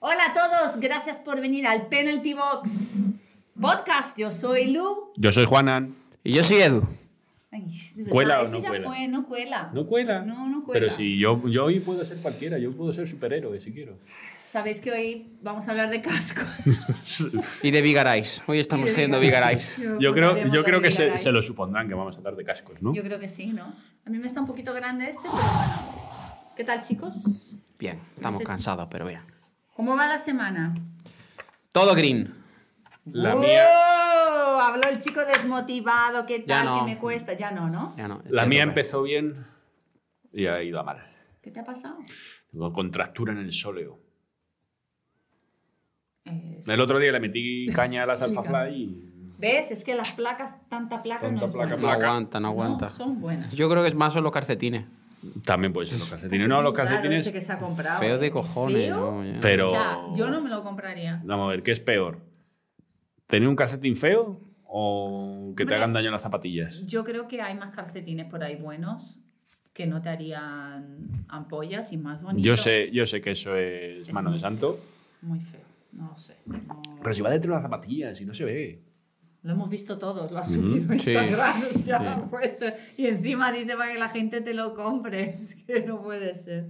Hola a todos, gracias por venir al Penalty Box Podcast. Yo soy Lu. Yo soy Juanan. Y yo soy Edu. Ay, ¿Cuela o no ya cuela? fue, no cuela. ¿No cuela? No, no cuela. Pero si yo, yo hoy puedo ser cualquiera, yo puedo ser superhéroe si quiero. Sabéis que hoy vamos a hablar de cascos. Y de Vigarais. Hoy estamos haciendo Vigarais. Vigarais. Yo creo, yo creo que se, se lo supondrán que vamos a hablar de cascos, ¿no? Yo creo que sí, ¿no? A mí me está un poquito grande este, pero bueno. ¿Qué tal, chicos? Bien, estamos cansados, pero bien. ¿Cómo va la semana? Todo green. La ¡Oh! mía, Habló el chico desmotivado, ¿qué tal? no. ¿Qué me cuesta? Ya no, ¿no? Ya no, la mía empezó bien y ha ido a mal. ¿Qué te ha pasado? Tengo contractura en el sóleo. Eh, El otro día le metí caña a las Alphafly y ¿Ves? Es que las placas, tanta placa Tanta no es placa, buena. No placa. aguanta, no aguanta. No, son buenas. Yo creo que es más son los calcetines. También puede ser los calcetines. No, los calcetines. ese que se ha comprado. Feo de cojones. ¿Feo? ¿no? Pero. O sea, yo no me lo compraría. Vamos a ver, ¿qué es peor? ¿Tener un calcetín feo o que te hagan daño las zapatillas? Yo creo que hay más calcetines por ahí buenos que no te harían ampollas y más bonitos. Yo sé, yo sé que eso es Es mano de santo. Muy feo. No sé. no- Pero si va dentro de las zapatillas y no se ve. Lo hemos visto todos, lo ha subido sí, Instagram. o sea, sí. puesto. y encima dice para que la gente te lo compre. Es que no puede ser.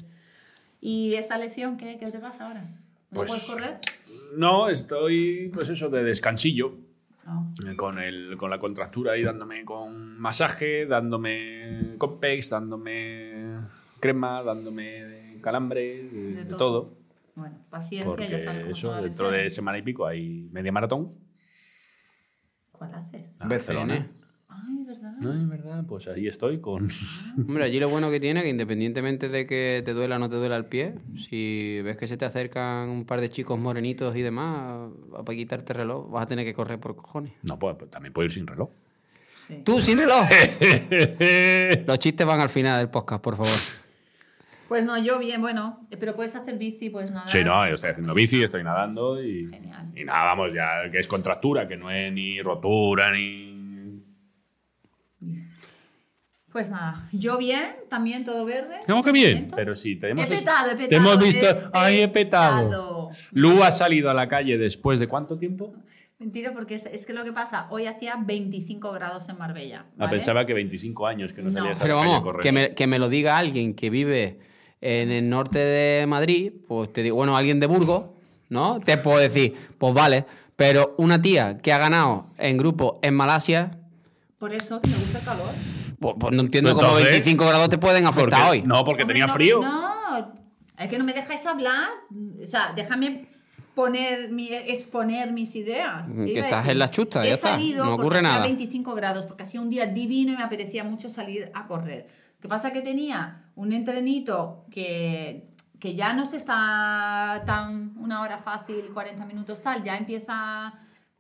¿Y esa lesión qué, qué te pasa ahora? ¿No Pues- puedes correr? No, estoy, pues eso, de descansillo. No. eh, Con, el, con la contractura ahí dándome con masaje, dándome Compex, dándome crema, dándome calambre, de, De todo. todo. Bueno, paciencia, Porque ya sabes eso, dentro de semana y pico hay media maratón. ¿Cuál haces? a BCN. Barcelona. Ay, ¿verdad? No, es verdad, pues ahí estoy con... Hombre, allí lo bueno que tiene que independientemente de que te duela o no te duela el pie, si ves que se te acercan un par de chicos morenitos y demás, para quitarte el reloj, vas a tener que correr por cojones. No, pues, pues también puedo ir sin reloj. Sí. ¡Tú sin reloj! Los chistes van al final del podcast, por favor. Pues no, yo bien, bueno, pero puedes hacer bici, pues nada. Sí, no, yo estoy haciendo bici, estoy nadando y, Genial. y nada, vamos, ya que es contractura, que no es ni rotura ni... Pues nada, yo bien, también todo verde. No, que bien, pero sí, te He petado, he petado. te hemos visto... he ¡Ay, he petado! petado. Lu ha salido a la calle después de cuánto tiempo? Mentira, porque es, es que lo que pasa, hoy hacía 25 grados en Marbella. Ah, ¿vale? pensaba que 25 años que no No. salías a Pero la calle a vamos, que me, que me lo diga alguien que vive en el norte de Madrid, pues te digo, bueno, alguien de Burgos, ¿no? Te puedo decir, pues vale, pero una tía que ha ganado en grupo en Malasia, Por eso, que me gusta el calor. pues, pues no entiendo Pero cómo entonces, 25 grados te pueden Porque- afectar hoy. No, porque Hombre, tenía no, frío. No, es que no me dejáis hablar. O sea, déjame poner mi, exponer mis ideas. Que estás en las chustas, he ya está, no ocurre nada. 25 grados, porque hacía un día divino y me apetecía mucho salir a correr. Que pasa que tenía un entrenito que, que ya no se está tan una hora fácil, 40 minutos tal, ya empieza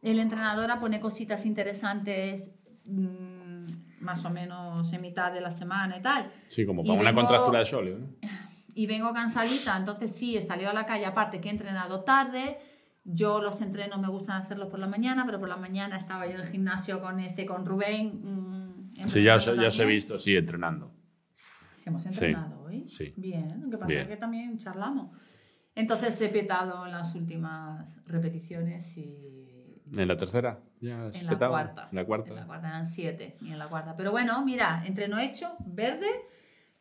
el entrenador a poner cositas interesantes mm, más o menos en mitad de la semana y tal. Sí, como Y para una vengo- contractura de sóleo. ¿no? y vengo cansadita, entonces sí, he salido a la calle, aparte que he entrenado tarde, yo los entrenos me gustan hacerlos por la mañana, pero por la mañana estaba yo en el gimnasio con este, con Rubén. mm, Sí, ya, os- ya os he visto, sí, entrenando. Sí, hemos entrenado hoy. sí. Bien, lo que pasa es que también charlamos. Entonces he petado en las últimas repeticiones y ¿En la tercera? ¿Ya en la cuarta. En la cuarta. En la cuarta eran siete y en la cuarta. Pero bueno, mira, entreno hecho, verde.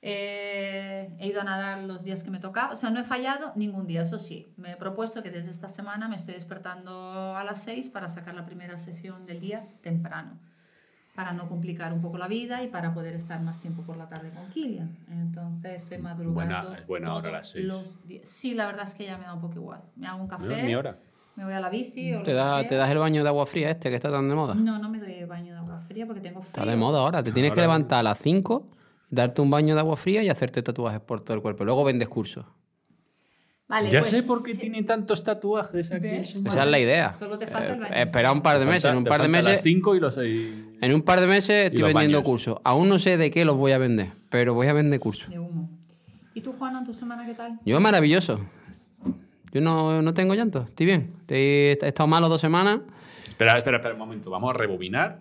eh, he ido a nadar los días que me tocaba. O sea, no he fallado ningún día. Eso sí, me he propuesto que desde esta semana me estoy despertando a las 6 para sacar la primera sesión del día temprano. Para no complicar un poco la vida y para poder estar más tiempo por la tarde con Kilian. Entonces estoy madrugando. Buena- es buena hora las seis. los días. Sí, la verdad es que ya me da un poco igual. Me hago un No, café. ni hora. Me voy a la bici o ¿Te, lo que da- sea. ¿Te das el baño de agua fría este que está tan de moda? No, no me doy baño de agua fría porque tengo frío. Está de moda ahora. Te tienes que levantar a las 5, darte un baño de agua fría y hacerte tatuajes por todo el cuerpo. Luego vendes cursos. Vale, ya pues, sé por qué tiene tantos tatuajes aquí. Esa es la idea. Solo te falta el Eh, baño. espera un par de meses. falta- En un par de faltan las meses, 5 y los 6. en un par de meses estoy vendiendo baños. cursos. Aún no sé de qué los voy a vender, pero voy a vender cursos. De humo. ¿Y tú, Juana, en tu semana qué tal? Yo maravilloso. Yo no, no tengo llanto, estoy bien. Estoy- he estado malo dos semanas, Espera, espera, espera un momento. Vamos a rebobinar.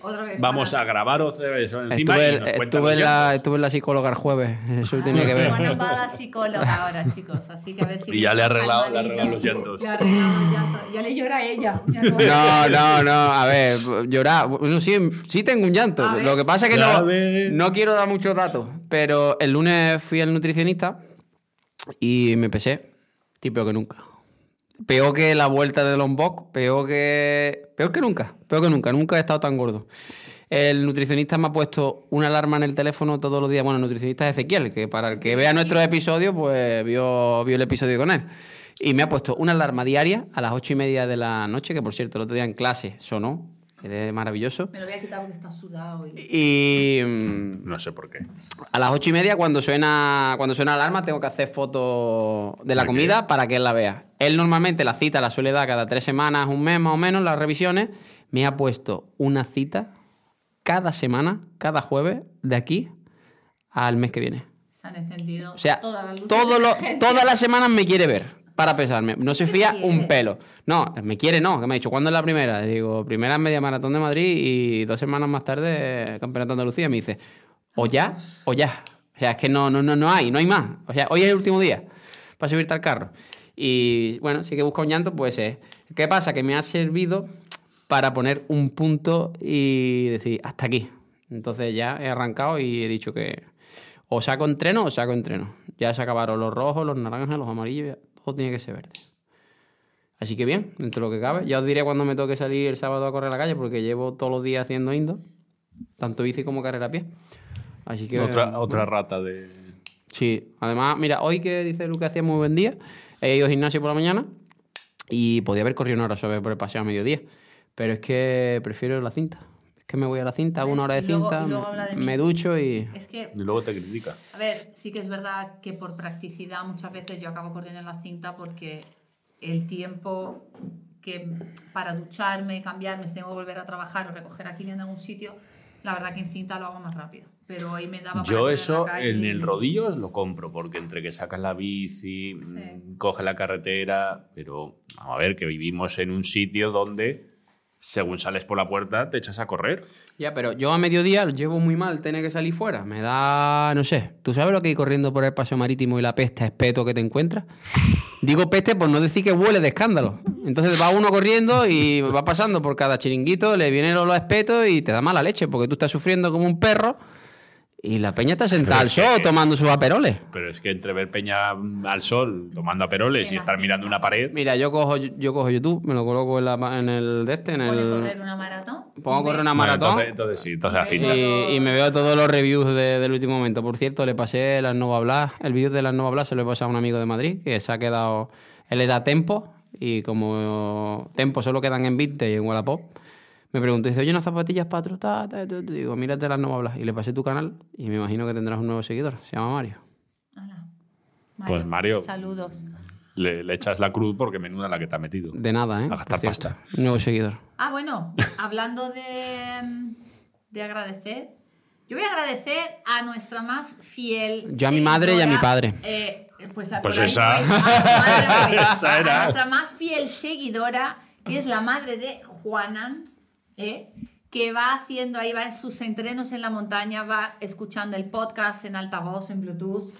Otra vez. Vamos para- a grabar eso encima Estuve, y nos cuentan estuve los en la, estuve en la psicóloga el jueves. Eso tiene que ver. buena va la psicóloga ahora, chicos. Así que a ver si. Y ya le ha arreglado- le arreglado los llantos. Le ha arreglado los llantos. Ya le llora a ella. Ya no- No, no, no. A ver, llorar. Bueno, sí, sí tengo un llanto. A. Lo que pasa es que Ya no, ves. no quiero dar muchos datos. Pero el lunes fui al nutricionista y me pesé. Peor que nunca. Peor que la vuelta de Lombok. Peor que. Peor que nunca. Peor que nunca. Nunca he estado tan gordo. El nutricionista me ha puesto una alarma en el teléfono todos los días. Bueno, el nutricionista es Ezequiel, que para el que vea nuestros episodios, pues vio, vio el episodio con él. Y me ha puesto una alarma diaria a las ocho y media de la noche, que por cierto, el otro día en clase sonó. Es maravilloso. Me lo voy a quitar porque está sudado. Y... Y mm, No sé por qué. a las ocho y media, cuando suena, cuando suena la alarma, tengo que hacer fotos de la comida para que él la vea. Él normalmente la cita la suele dar cada tres semanas, un mes más o menos, las revisiones. Me ha puesto una cita cada semana, cada jueves, de aquí al mes que viene. Se han encendido O sea, todas las luces todo lo- todas las semanas me quiere ver para pesarme. No se ¿Qué fía un pelo. No, me quiere no, que me ha dicho, ¿cuándo es la primera? Digo, primera media maratón de Madrid y dos semanas más tarde eh, campeonato de Andalucía. Me dice, o ya, o ya. O sea, es que no, no, no, no hay, no hay más. O sea, hoy es el último día para subirte al carro. Y bueno, si que busca un llanto, pues es. ¿Qué pasa? Que me ha servido para poner un punto y decir, hasta aquí. Entonces ya he arrancado y he dicho que o saco entreno o saco entreno. Ya se acabaron los rojos, los naranjas, los amarillos, todo tiene que ser verde. Así que bien, dentro de lo que cabe. Ya os diré cuando me toque salir el sábado a correr a la calle, porque llevo todos los días haciendo indo, tanto bici como carrera a pie. Así que. Otra, otra rata de. Sí, además, mira, hoy que dice Lu que hacía muy buen día, he ido al gimnasio por la mañana y podía haber corrido una hora suave por el paseo a mediodía. Pero es que prefiero la cinta. Que me voy a la cinta, una hora de luego- cinta, luego de mí. me ducho y. Es que, Y luego te critica. a ver, sí que es verdad que por practicidad muchas veces yo acabo corriendo en la cinta porque el tiempo que para ducharme, cambiarme, si tengo que volver a trabajar o recoger a Kilian en algún sitio, la verdad que en cinta lo hago más rápido. Pero hoy me daba Yo eso la en el rodillo lo compro, porque entre que sacas la bici, mm, coges la carretera, pero vamos a ver que vivimos en un sitio donde según sales por la puerta te echas a correr. Ya, pero yo a mediodía llevo muy mal tener que salir fuera. Me da, no sé, ¿tú sabes lo que hay corriendo por el paseo marítimo y la peste espeto que te encuentras? Digo peste por no decir que huele de escándalo. Entonces va uno corriendo y va pasando por cada chiringuito, le viene el olor a espeto y te da mala leche porque tú estás sufriendo como un perro y la peña está sentada al sol que- tomando sus aperoles. Pero es que entre ver Peña al sol tomando aperoles y estar mirando una pared, Mira, yo cojo, yo cojo YouTube, me lo coloco en, la- en el de este, en el... correr una maratón. Pongo a correr una Bueno, maratón. entonces, entonces sí, entonces así. Y- Y, y me veo todos los reviews de- del último momento. Por cierto, le pasé las Nova Blas, el vídeo de las Nova Blas se lo he pasado a un amigo de Madrid que se ha quedado. Él era Tempo y como Tempo solo quedan en 20 y en Wallapop, me preguntó, dice, oye, unas zapatillas para trotar. ta, ta, ta". Digo, mírate las Nova Blas. Y le pasé tu canal y me imagino que tendrás un nuevo seguidor. Se llama Mario. Pues, Mario. Saludos. Le, le echas la cruz porque menuda la que te ha metido. De nada, ¿eh? A gastar pasta. Un nuevo seguidor. Ah, bueno, hablando de, de agradecer, yo voy a agradecer a nuestra más fiel. Yo a mi madre y a mi padre. eh, pues a- Pues esa. voy. A madre. Esa A era. nuestra más fiel seguidora, que es la madre de Juana, ¿eh? que va haciendo ahí, va en sus entrenos en la montaña, va escuchando el podcast en altavoz, en Bluetooth.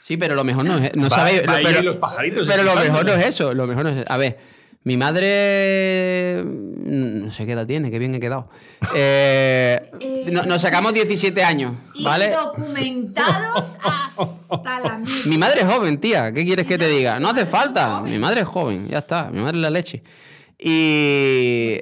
Sí, pero lo mejor no es. No Va- sabéis. va ahí pero, los pajaritos Pero lo mejor no es eso. Lo mejor no es A ver, mi madre. mm, No sé qué edad tiene, qué bien he quedado. Eh, no- nos sacamos 17 años, Y ¿vale? documentados hasta la mierda. Mi madre es joven, tía. ¿Qué quieres que te diga? No hace falta. Mi madre es joven, ya está. Mi madre es la leche. Y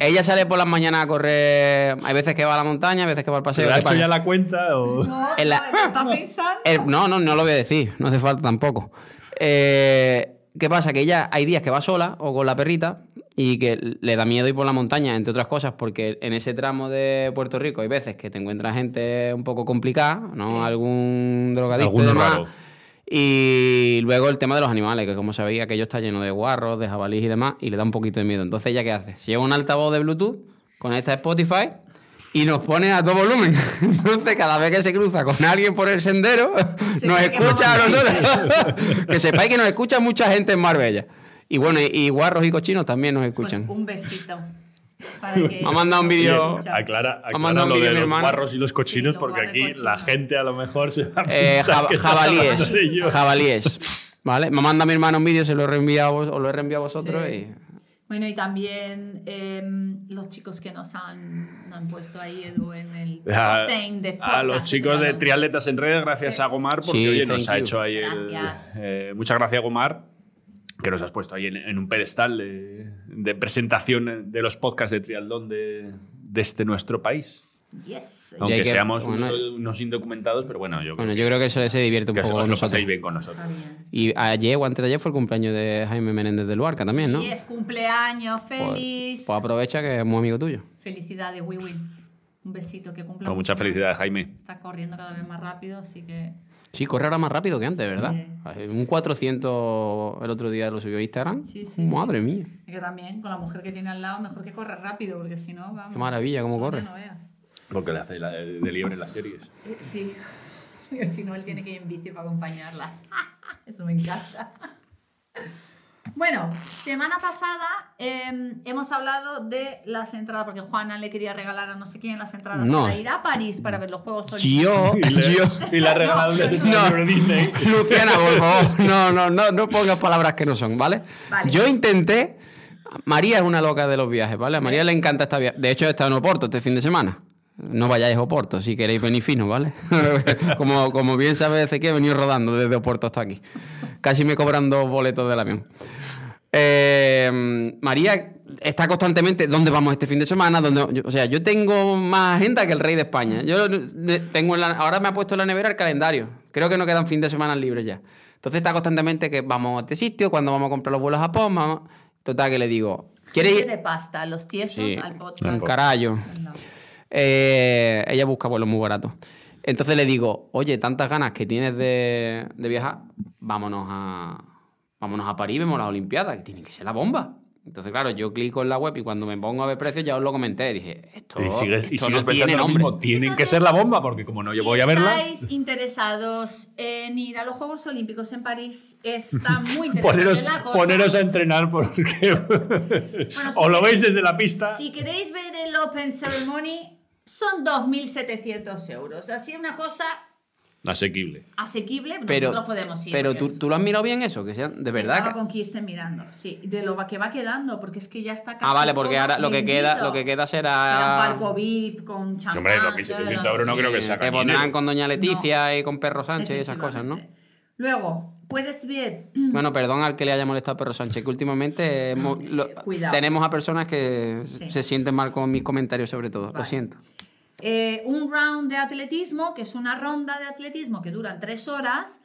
ella sale por las mañanas a correr. Hay veces que va a la montaña, hay veces que va al paseo. ¿Se le ha ¿qué hecho ya la cuenta o...? No, En la- no, está pensando. Eh, no, no, no lo voy a decir, no hace falta tampoco. Eh, ¿Qué pasa? Que ella hay días que va sola o con la perrita y que le da miedo ir por la montaña, entre otras cosas, porque en ese tramo de Puerto Rico hay veces que te encuentras gente un poco complicada, ¿no? Sí. Algún drogadicto y demás. raro. Y luego el tema de los animales, que como sabéis, aquello está lleno de guarros, de jabalíes y demás, y le da un poquito de miedo. Entonces, ¿ella qué hace? Se lleva un altavoz de Bluetooth, conecta a Spotify y nos pone a todo volumen. Entonces, cada vez que se cruza con alguien por el sendero, Se nos que escucha a nosotros. que sepáis que nos escucha mucha gente en Marbella. Y bueno, y, y guarros y cochinos también nos Pues escuchan. un besito. Me ha mandado un vídeo. Aclara, Ha aclara mandado un lo de los guarros y los cochinos, porque aquí cochinos. la gente a lo mejor se va a Eh, pensar jab- que estás jabalíes. hablando de ellos. Jabalíes. ¿Vale? Me manda mi hermano un vídeo, se lo he reenviado, a vos- os lo he reenviado a vosotros Sí. y. Bueno, y también em, los chicos que nos han, nos han puesto ahí, Edu, en el top A, 10 de a los podcast chicos de. Triatletas en Redes, gracias Sí. a Gomar, porque Sí, oye, nos thank ha you. hecho ahí el. Eh, muchas gracias, Gomar, que nos has puesto ahí en, en un pedestal de, de presentación de los podcasts de triatlón de, de este nuestro país. Yes. Aunque que- seamos bueno, unos, unos indocumentados, pero bueno, yo Bueno, creo yo creo que eso se divierte un que, que poco os lo nosotros. pasáis bien con nosotros. Y ayer o antes de ayer fue el cumpleaños de Jaime Menéndez de Luarca también, ¿no? Yes, cumpleaños, Pues- feliz. Pues aprovecha que es muy amigo tuyo. Felicidades, Wiwi. Un besito que cumpla. Con mucha felicidad, Jaime. Está corriendo cada vez más rápido, así que. Sí, corre ahora más rápido que antes, ¿verdad? Sí. Un 400 el otro día lo subió a Instagram. Sí, sí, Madre mía. es que también con la mujer que tiene al lado, mejor que corra rápido, porque si no, vamos. Qué maravilla, cómo corre. No veas. Porque le hace la- de, de liebre en las series. Eh, Sí. si no, él tiene que ir en bici para acompañarla. Eso me encanta. Bueno, semana pasada em, hemos hablado de las entradas, porque Juana le quería regalar a no sé quién las entradas No. para ir a París para ver los Juegos Olímpicos. Yo, Y le, yo. y un deseo No. de Disney. Luciana, por favor, no, no, no, no pongas palabras que no son, ¿vale? Vale. Yo intenté. María es una loca de los viajes, ¿vale? A María le encanta esta viaje. De hecho, he estado en Oporto este fin de semana. No vayáis a Oporto si queréis venir fino, ¿vale? como, como bien sabe que he venido rodando desde Oporto hasta aquí. Casi me cobran dos boletos del avión. Eh, María está constantemente, ¿dónde vamos este fin de semana? ¿Dónde- o sea, yo tengo más agenda que el rey de España. Yo eh, tengo en la- ahora me ha puesto en la nevera el calendario. Creo que no quedan fin de semana libres ya. Entonces está constantemente que vamos a este sitio, cuando vamos a comprar los vuelos a Japón, vamos... Total, que le digo, ¿quieres ir? de pasta, los tiesos Sí, al podcast. carallo. No. Eh, ella busca vuelos muy baratos. Entonces le digo, oye, tantas ganas que tienes de, de viajar, vámonos a, vámonos a París, vemos las Olimpiadas, que tiene que ser la bomba. Entonces, claro, yo clico en la web y cuando me pongo a ver precios ya os lo comenté. Dije, esto, Y sigues, y esto sigues no pensando tiene lo mismo. Tienen que ser la bomba, porque como no yo si voy a verla. estáis interesados en ir a los Juegos Olímpicos en París, está muy interesante Poneros, la cosa. poneros a entrenar porque Bueno, si o lo queréis- veis desde la pista. Si queréis ver el Open Ceremony, son 2.700 euros. Así una cosa Asequible. asequible, Pero, nosotros podemos ir. pero ¿tú, tú lo has mirado bien eso, que sea de Sí, verdad. estaba que- con Kirsten mirando, sí, de lo que va quedando, porque es que ya está casi Ah, vale, porque todo ahora lo que queda, lo que queda Será será. un palco VIP con champán. Hombre, 2.700 euros no creo que sea Te pondrán con Doña Leticia y con Perro Sánchez y esas cosas, ¿no? Luego, puedes ver Bueno, perdón al que le haya molestado a Perro Sánchez, que últimamente hemos- lo- tenemos a personas que Sí. se sienten mal con mis comentarios sobre todo. Lo siento. Eh, un round de atletismo, que es una ronda de atletismo que dura tres horas,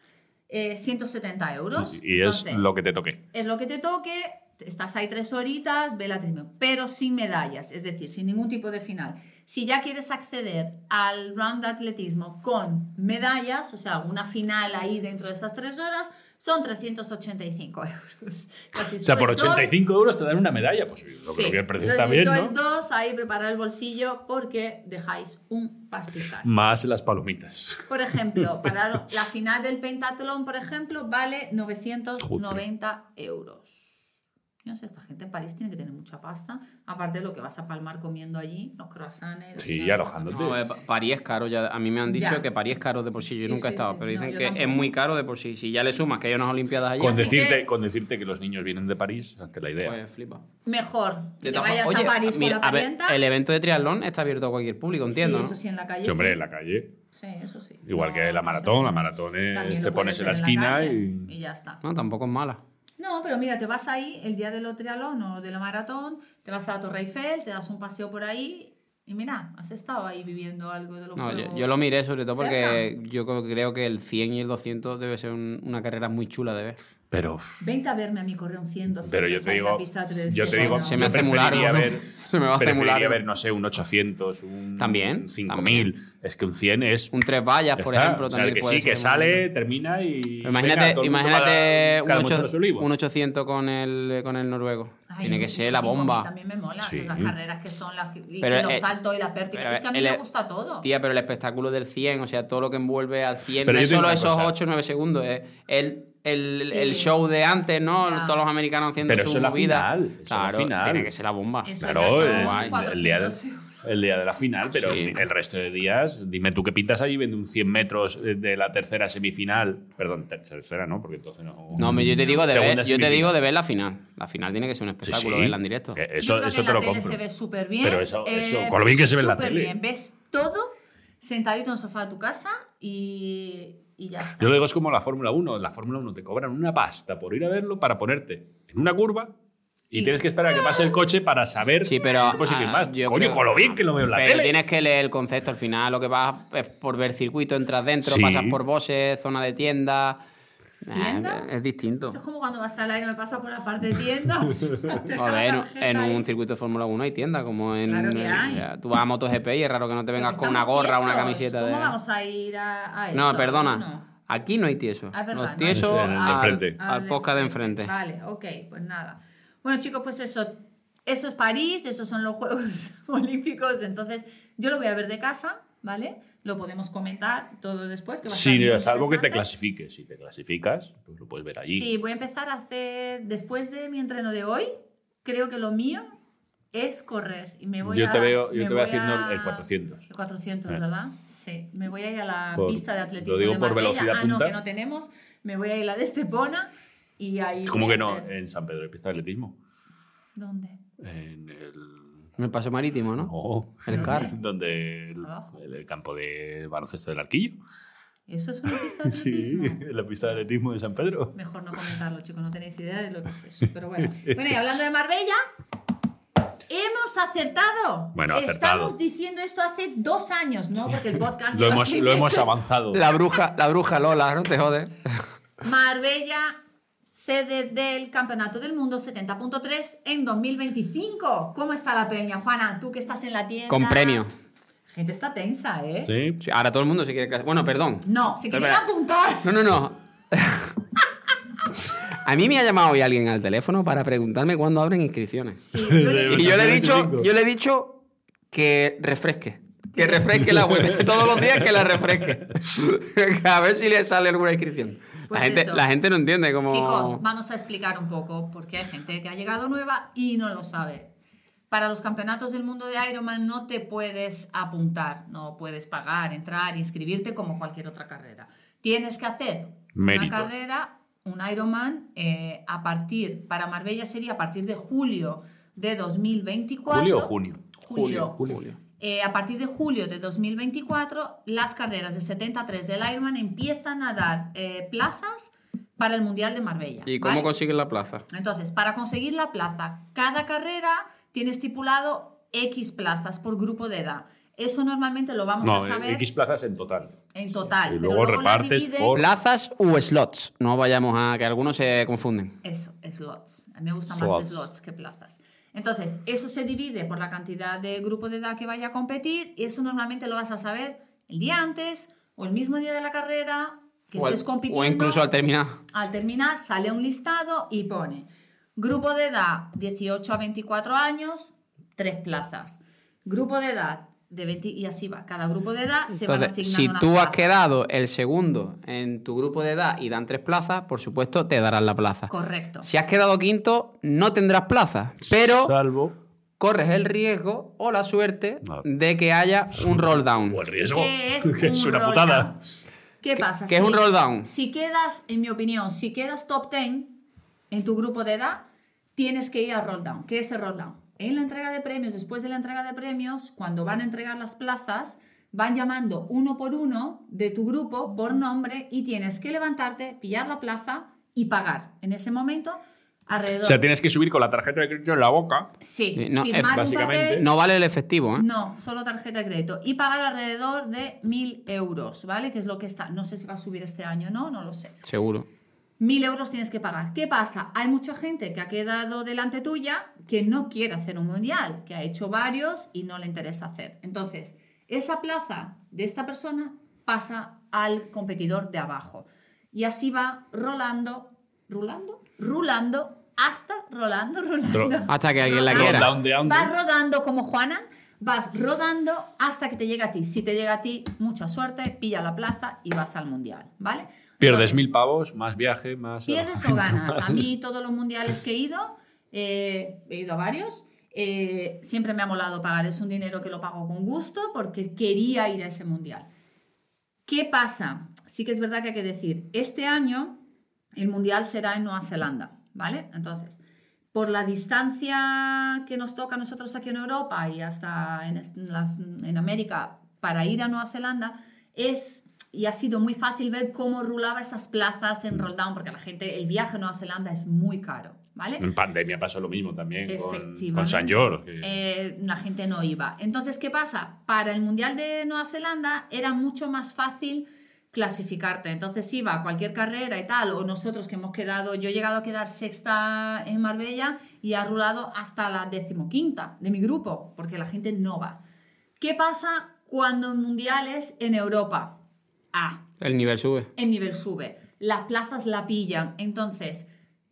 eh, 170 euros. Y es Entonces, lo que te toque. es lo que te toque, estás ahí tres horitas, ve el atletismo, pero sin medallas, es decir, sin ningún tipo de final. Si ya quieres acceder al round de atletismo con medallas, o sea, alguna final ahí dentro de estas tres horas, son 385 euros. Casi O sea, por sois dos, 85 euros te dan una medalla. Pues yo sí. creo que el precio Entonces, está bien, si sois ¿no? dos, ahí preparad el bolsillo porque dejáis un pastizal. Más las palomitas. Por ejemplo, para la final del pentatlón, por ejemplo, vale 990 euros. Yo no sé, esta gente en París tiene que tener mucha pasta, aparte de lo que vas a palmar comiendo allí, los croissants. Sí, y alojándote. No, eh, Pa- París es caro. Ya, a mí me han dicho Ya. que París es caro de por sí. Yo Sí, nunca he estado, sí. pero dicen que es muy caro de por sí. Si ya le sumas que hay unas Olimpiadas allí, Con decirte, que- con decirte que los niños vienen de París, hazte la idea. pues flipa. Mejor que te vayas a París mira, con la a ver, parienta. el evento de triatlón está abierto a cualquier público, entiendo, sí, eso sí, en la calle. Sí, hombre, sí. en la calle. Sí, eso sí. Igual No, que la no maratón, sé. la maratón es- te pones en la esquina calle y- y ya está. No, tampoco es mala. No, pero mira, te vas ahí el día del triatlón o de la maratón, te vas a la Torre Eiffel, te das un paseo por ahí y mira, has estado ahí viviendo algo de los No, yo, lo miré sobre todo porque cerca. yo creo- creo que el 100 y el 200 debe ser un- una carrera muy chula de ver. Pero, Vente a verme a mí correr un 100, 200 pero yo te digo, pista de tres yo te digo. Se me hace muy Se me va a hacer muy largo. ver, no sé, un 800, un También, 5000. Es que un 100 es Un tres vallas, Ya por ejemplo, O sea, también que puede sí, que ser sale, bonito. termina y. Pero Imagínate, venga, imagínate un, mucho ocho- los olivos. un 800 con el, con el noruego. Ay, Tiene que ser la 5000 bomba. También me mola, Sí. esas carreras que son las que, y, Pero, los eh, saltos y la pértiga. pero Es que a mí el- me gusta todo. Tía, pero el espectáculo del 100, o sea, todo lo que envuelve al 100, Pero no es solo esos cosa. 8 o 9 segundos, es el el, Sí. el show de antes, ¿no? Todos los americanos haciendo Pero su eso es la movida. final, eso es la Claro, final. tiene que ser la bomba. Eso Claro, es guay. el, día de, 400 euros. el día de la final, pero Sí. el resto de días, dime tú qué pintas ahí viendo un 100 metros de- la tercera semifinal. Perdón, ter- tercera no, porque entonces no. No, me- yo te digo de ver, yo te digo de ver la final. La final tiene que ser un espectáculo sí. verla en directo. Que Yo Eso, creo eso que te lo la tele compro. se ve súper bien. Pero eso- eso, eh, con lo bien que se ve en la súper tele. bien. Ves todo sentadito en el sofá de tu casa y, y ya está. Yo lo digo, es como la Fórmula 1. En la Fórmula 1 te cobran una pasta por ir a verlo para ponerte en una curva y, Y- tienes que esperar a que pase el coche para saber Sí, pero. qué posición ah, más. Coño, creo- con lo bien que lo veo en la pero tele. tienes que leer el concepto al final. Lo que vas es por ver circuito, entras dentro, Sí. pasas por bosses, zona de tienda. Eh, ¿Tiendas? es distinto. Esto es como cuando vas al aire me pasa por la parte de tiendas. Ver, en, ahí. un circuito de Fórmula 1 hay tienda, como en. Claro que sí, hay. ya, Tú vas a MotoGP y es raro que no te vengas con una gorra o una camiseta de. ¿Cómo vamos a ir a, a eso? No, perdona. No. Aquí no hay tieso. Ah, Los no. tiesos de al, enfrente. al de podcast de enfrente. Vale, ok, pues nada. Bueno, chicos, pues eso. Eso es París, esos son los Juegos Olímpicos. Entonces, yo lo voy a ver de casa, ¿vale? Lo podemos comentar todo después. Que va a estar Sí, muy salvo que te clasifiques. Si te clasificas, pues lo puedes ver allí. Sí, voy a empezar a hacer, después de mi entreno de hoy, creo que lo mío es correr. Y me voy Yo a, te veo- yo te voy haciendo a- el 400. El 400, Eh. ¿verdad? Sí. Me voy a ir a la Por- pista de lo atletismo digo de por velocidad ah, no, que no tenemos. Me voy a ir a la de Estepona y ahí... ¿Cómo a que no? En San Pedro de pista de atletismo. ¿Dónde? En el. En el paso marítimo, ¿no? No. El CAR. Donde el, campo de baloncesto del arquillo. ¿Eso es una pista de atletismo? en la pista de atletismo de San Pedro. Mejor no comentarlo, chicos, no tenéis idea de lo que es eso. Pero bueno. Bueno, y hablando de Marbella, hemos acertado. Bueno, acertado. Estamos diciendo esto hace dos años, ¿no? Porque el podcast. Lo hemos, lo hemos avanzado. La bruja, la bruja Lola, no te jodes. Marbella, sede del Campeonato del Mundo 70.3 en 2025. ¿Cómo está la peña, Juana? Tú que estás en la tienda. Con premio. La gente está tensa, ¿eh? Sí. Sí, ahora todo el mundo se quiere. Bueno, perdón. No, si quieren Espera. apuntar. No, no, no. A mí me ha llamado hoy alguien al teléfono para preguntarme cuándo abren inscripciones. Sí, yo le Y yo le he dicho, yo le he dicho que refresque. Que refresque la web. Todos los días que la refresque. A ver si le sale alguna inscripción. Pues la, gente, eso. la gente no entiende cómo. Chicos, vamos a explicar un poco, porque hay gente que ha llegado nueva y no lo sabe. Para los campeonatos del mundo de Ironman no te puedes apuntar, no puedes pagar, entrar, inscribirte como cualquier otra carrera. Tienes que hacer Méritos. una carrera, un Ironman, eh, a partir, para Marbella sería a partir de julio de 2024. ¿Julio o junio? Julio. Julio. Eh, a partir de julio de 2024, las carreras de 73 del Ironman empiezan a dar eh, plazas para el Mundial de Marbella. ¿Y cómo ¿vale? consiguen la plaza? Entonces, para conseguir la plaza, cada carrera tiene estipulado X plazas por grupo de edad. Eso normalmente lo vamos No, a saber X plazas en total. en total. Y pero luego las repartes divide- por- ¿Plazas u slots? No vayamos a que algunos se confunden. Eso, slots. A mí me gustan Slots. más slots que plazas. Entonces, eso se divide por la cantidad de grupo de edad que vaya a competir y eso normalmente lo vas a saber el día antes o el mismo día de la carrera que O, al- estés compitiendo. o incluso al terminar. Al terminar sale un listado y pone grupo de edad 18 a 24 años, tres plazas. Grupo de edad de 20 y así va. Cada grupo de edad se van Entonces, asignando si una tú has quedado el segundo en tu grupo de edad y dan tres plazas, por supuesto te darán la plaza. Correcto. Si has quedado quinto, no tendrás plaza, pero Salvo. corres el riesgo o la suerte No. de que haya un roll down. O el riesgo. ¿Qué es, que es un una roll putada. down? ¿Qué pasa? qué es un roll down? Si quedas, en mi opinión, si quedas top 10 en tu grupo de edad, tienes que ir a roll down. ¿Qué es el roll down? En la entrega de premios, después de la entrega de premios, cuando van a entregar las plazas, van llamando uno por uno de tu grupo por nombre y tienes que levantarte, pillar la plaza y pagar. En ese momento, alrededor. O sea, tienes que subir con la tarjeta de crédito en la boca. sí, Eh, no, es firmar un básicamente- papel No vale el efectivo, ¿eh? no, solo tarjeta de crédito. Y pagar alrededor de 1.000 euros, ¿vale? Que es lo que está. No sé si va a subir este año, ¿no? No lo sé. Seguro. 1.000 euros tienes que pagar. ¿Qué pasa? Hay mucha gente que ha quedado delante tuya que no quiere hacer un mundial, que ha hecho varios y no le interesa hacer. Entonces, esa plaza de esta persona pasa al competidor de abajo. Y así va rolando, rulando, rulando, hasta rolando, rolando. Ro- Hasta que alguien la quiera. Vas rodando como Juanan, vas rodando hasta que te llega a ti. Si te llega a ti, mucha suerte, pilla la plaza y vas al mundial, ¿vale? Pierdes mil pavos, más viaje, más. Pierdes o ganas. A mí, todos los mundiales que he ido, eh, he ido a varios, eh, siempre me ha molado pagar. Es un dinero que lo pago con gusto porque quería ir a ese mundial. ¿Qué pasa? Sí que es verdad que hay que decir, este año el mundial será en Nueva Zelanda, ¿vale? Entonces, por la distancia que nos toca a nosotros aquí en Europa y hasta en, en América para ir a Nueva Zelanda, es y ha sido muy fácil ver cómo rulaba esas plazas en Rolldown, porque la gente, el viaje a Nueva Zelanda es muy caro. ¿Vale? En pandemia pasó lo mismo también con, con San George. Eh, la gente no iba. Entonces, ¿qué pasa? Para el Mundial de Nueva Zelanda era mucho más fácil clasificarte. Entonces iba a cualquier carrera y tal, o nosotros que hemos quedado, yo he llegado a quedar sexta en Marbella y ha rulado hasta la decimoquinta de mi grupo, porque la gente no va. ¿Qué pasa cuando en mundiales en Europa? El nivel sube. El nivel sube. Las plazas la pillan. Entonces,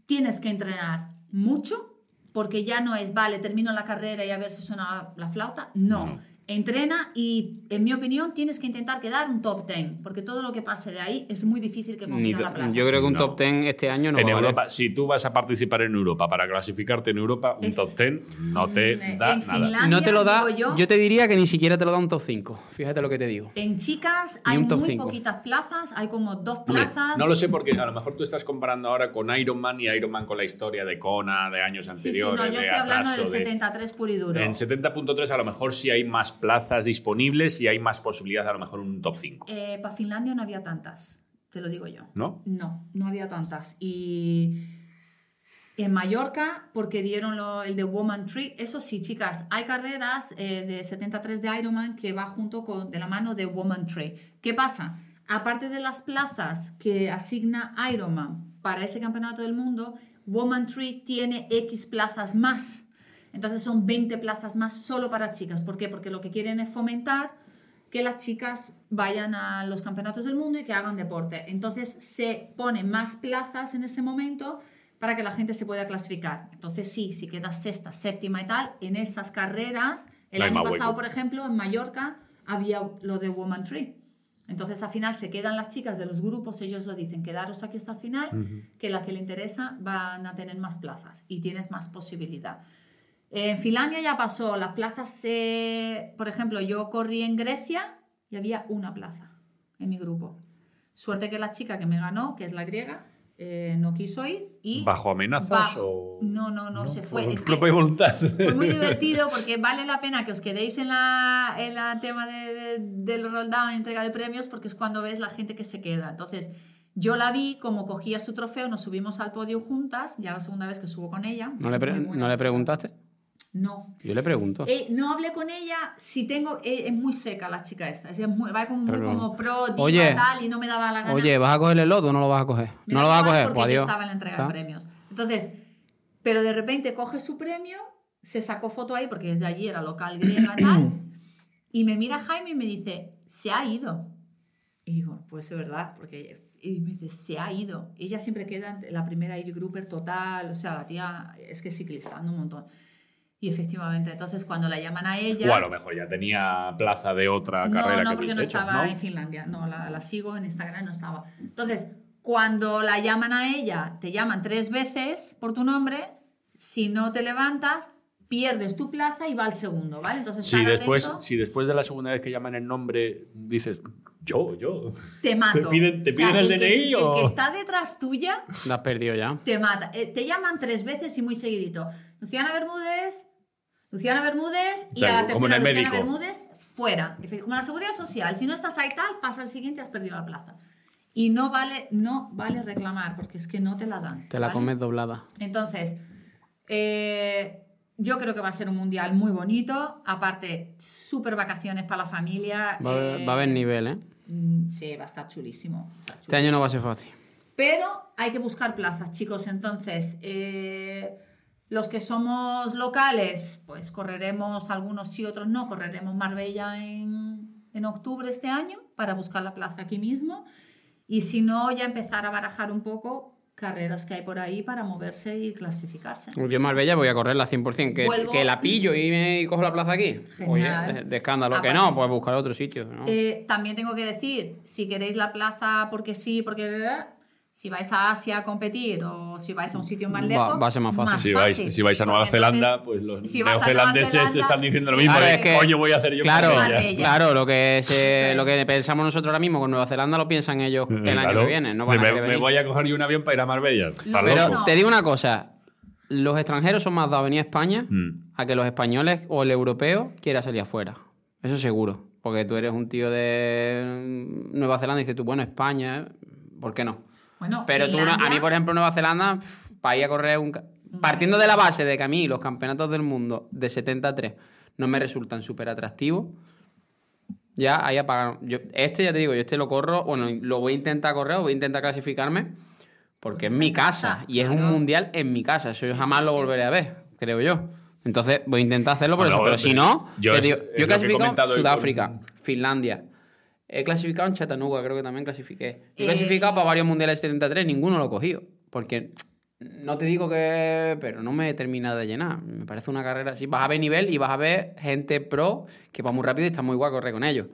tienes que entrenar mucho porque ya no es, vale, termino la carrera y a ver si suena la, flauta. no entrena y, en mi opinión, tienes que intentar quedar un top 10, porque todo lo que pase de ahí es muy difícil que consigas la plaza. Yo creo que un top 10 este año no en va Europa, Si tú vas a participar en Europa para clasificarte en Europa, un top 10 no te da nada. No te lo da, yo, yo, te diría que ni siquiera te lo da un top 5, fíjate lo que te digo. En chicas hay muy poquitas plazas, hay como dos plazas. no lo sé porque a lo mejor tú estás comparando ahora con Ironman y Ironman con la historia de Kona de años anteriores. Sí, sí, no, yo estoy hablando del 73 puro y duro. En 70.3 a lo mejor sí hay más plazas disponibles y hay más posibilidades, a lo mejor un top 5. Eh, para Finlandia no había tantas, te lo digo yo. ¿No? No, no había tantas. Y en Mallorca, porque dieron el de Woman Tree, eso sí, chicas, hay carreras eh, de 73 de Ironman que va junto con, de la mano de Woman Tree. ¿Qué pasa? Aparte de las plazas que asigna Ironman para ese campeonato del mundo, Woman Tree tiene X plazas más. Entonces son 20 plazas más solo para chicas. ¿Por qué? Porque lo que quieren es fomentar que las chicas vayan a los campeonatos del mundo y que hagan deporte. Entonces se ponen más plazas en ese momento para que la gente se pueda clasificar. Entonces sí, si quedas sexta, séptima y tal, en esas carreras, el año pasado, por ejemplo, en Mallorca había lo de Woman Tree. Entonces al final se quedan las chicas de los grupos, ellos lo dicen, quedaros aquí hasta el final, que la que le interesa van a tener más plazas y tienes más posibilidad. En Finlandia ya pasó, las plazas, por ejemplo, yo corrí en Grecia y había una plaza en mi grupo. Suerte que la chica que me ganó, que es la griega, eh, no quiso ir y... ¿Bajo amenazas o...? No, no, no, se fue. Es propia voluntad. Fue muy divertido porque vale la pena que os quedéis en la, en la tema de, del roll down, entrega de premios, porque es cuando ves la gente que se queda. Entonces, yo la vi como cogía su trofeo, nos subimos al podio juntas, ya la segunda vez que subo con ella. ¿No le, ¿no le preguntaste? No. Yo le pregunto. Eh, no hablé con ella si tengo. Eh, es muy seca la chica esta. Es muy, va como, muy como pro, diva, oye, tal, y no me daba la gana. Oye, ¿vas a coger el loto o no lo vas a coger? no lo vas a coger, porque pues adiós. Yo estaba en la entrega de premios. Entonces, pero de repente coge su premio, se sacó foto ahí, porque desde allí era local griega y tal, y me mira Jaime y me dice, se ha ido. Y digo, pues es verdad, porque. Y me dice, se ha ido. Ella siempre queda en la primera age grouper total, o sea, la tía es que es ciclista, un montón. Y efectivamente, entonces cuando la llaman a ella... O a lo mejor ya tenía plaza de otra carrera no, que porque no estaba en Finlandia. No, la, la, sigo en Instagram, no estaba. Entonces, cuando la llaman a ella, te llaman tres veces por tu nombre. Si no te levantas, pierdes tu plaza y va al segundo, ¿vale? Entonces, si después, si después de la segunda vez que llaman el nombre dices, yo, yo. Te mato. ¿Te piden, te piden el, DNI o...? El que está detrás tuya... La has perdido ya. Te mata. Eh, te llaman tres veces y muy seguidito. Luciana Bermúdez, Luciana Bermúdez y a la tercera Luciana Bermúdez fuera. Como la seguridad social, si no estás ahí tal, pasa al siguiente, has perdido la plaza. Y no vale, no vale reclamar, porque es que no te la dan. Te la comes doblada. Entonces, eh, yo creo que va a ser un mundial muy bonito. Aparte, súper vacaciones para la familia. Va, a haber eh, nivel, ¿eh? Mm, sí, va a estar chulísimo, Este año no va a ser fácil. Pero hay que buscar plazas, chicos. Entonces, eh, los que somos locales, pues correremos algunos sí, otros no. Correremos Marbella en, en octubre este año para buscar la plaza aquí mismo. Y si no, ya empezar a barajar un poco carreras que hay por ahí para moverse y clasificarse. Yo en Marbella voy a correrla 100%. Que, Vuelvo- que la pillo y, me, y cojo la plaza aquí. Genial. Oye, de, de escándalo. Que Aparte- no, pues buscar otro sitio. ¿no? Eh, también tengo que decir, si queréis la plaza porque sí, porque si vais a Asia a competir o si vais a un sitio más lejos, va a ser más fácil. Si vais, si vais a Nueva Porque Zelanda, entonces, pues los si neozelandeses Zelanda, están diciendo lo mismo. Claro, de, es que- coño voy a hacer yo Claro, Marbella?". Marbella. claro, lo que, se, Eso lo es. que pensamos nosotros ahora mismo con Nueva Zelanda lo piensan ellos el año Claro. que viene. No van a me, querer me venir. voy a coger yo un avión para ir a Marbella. Pero- no. te digo una cosa. Los extranjeros son más dados a venir a España Mm. a que los españoles o el europeo quiera salir afuera. Eso seguro. Porque tú eres un tío de Nueva Zelanda y dices tú, bueno, España, ¿por qué no? Bueno, Pero tú, no- a mí, por ejemplo, Nueva Zelanda, para ir a correr un... ca- Partiendo de la base de que a mí los campeonatos del mundo de 73 no me resultan súper atractivos, ya ahí apagaron. Yo, este ya te digo, yo este lo corro, bueno, lo voy a intentar correr, o voy a intentar clasificarme, porque es mi casa y es un mundial en mi casa. Eso yo jamás lo volveré a ver, creo yo. Entonces voy a intentar hacerlo por Bueno, eso. Pero si no, yo es- digo, yo he clasificado Sudáfrica, con- Finlandia. He clasificado en Chattanooga, creo que también clasifiqué. He Eh, clasificado para varios mundiales 73, ninguno lo he cogido. Porque no te digo que. Pero no me he terminado de llenar. Me parece una carrera así. Vas a ver nivel y vas a ver gente pro que va muy rápido y está muy guay correr con ellos.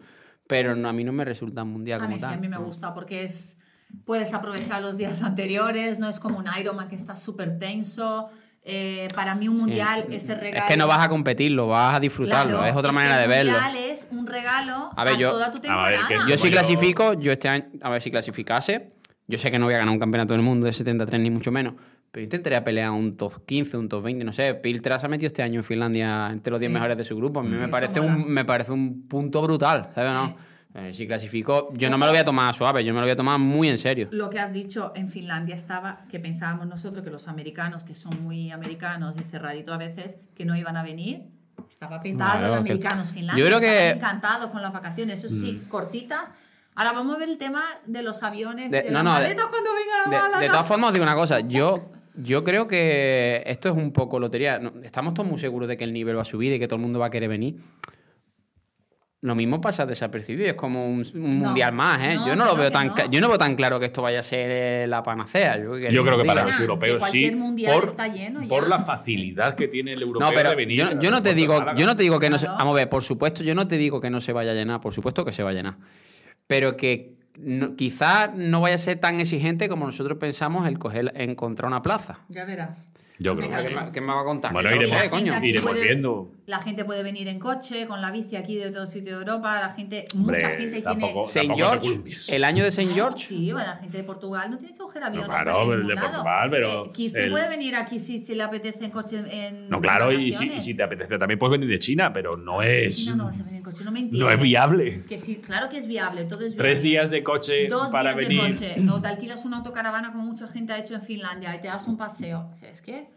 Pero no, a mí no me resulta un mundial A como mí sí, a mí me gusta porque es puedes aprovechar los días anteriores, no es como un Ironman que está súper tenso. Eh, para mí un mundial es el regalo. Es que no vas a competirlo, vas a disfrutarlo. Claro, es otra manera de el verlo. mundial es un regalo A ver, yo- toda tu A ver, temporada. que es Yo si clasifico, yo este año, a ver si clasificase, yo sé que no voy a ganar un campeonato del mundo de 73 ni mucho menos, pero intentaría pelear un top 15, un top 20, no sé. Piltra se ha metido este año en Finlandia entre los 10 Sí. mejores de su grupo. A mí me parece, un, me parece un punto brutal, ¿sabes? No? Eh, si clasifico, yo no me lo voy a tomar suave, yo me lo voy a tomar muy en serio. Lo que has dicho en Finlandia estaba, que pensábamos nosotros que los americanos, que son muy americanos y cerraditos a veces, que no iban a venir. Estaba petado Claro, de que- americanos Finlandia. yo creo que- encantados con las vacaciones, eso sí, cortitas. Ahora vamos a ver el tema de los aviones, De- de, no, las no, de- cuando venga la De, de todas formas, os digo una cosa. Yo, yo creo que esto es un poco lotería. Estamos todos muy seguros de que el nivel va a subir y que todo el mundo va a querer venir. Lo mismo pasa desapercibido. Es como un, un No, mundial más, ¿eh? no, yo, no lo veo tan, no. yo no veo tan claro que esto vaya a ser eh, la panacea. Yo, Yo creo que para los europeos sí. mundial Por, está lleno ya. por la facilidad que tiene el europeo No, pero de venir. yo, yo no te digo, yo no te digo que no se. Vamos a ver, por supuesto, yo no te digo que no se vaya a llenar, por supuesto que se va a llenar. Pero que no- quizá no vaya a ser tan exigente como nosotros pensamos el coger, encontrar una plaza. Ya verás. Yo creo que ¿Qué sí. qué me va a contar? Bueno, no iremos- sé, coño. La gente Iremos puede- viendo. La gente puede venir en coche, con la bici aquí de todo sitio de Europa. La gente, Hombre, mucha gente tampoco- tiene. Saint George, el año de Saint George. Sí, bueno, la gente de Portugal no tiene que coger aviones. claro, para ir a el de lado. Portugal, pero Eh, el- puede venir aquí si, si le apetece en coche. En, No, claro, y si, y si te apetece también puedes venir de China, pero no es. China no vas a venir en coche, no me entiendes. no es viable. Que sí, claro que es viable, todo es viable. Tres días de coche Dos para días venir. de coche. O te alquilas una autocaravana como mucha gente ha hecho en Finlandia y te das un paseo. O sea, Es que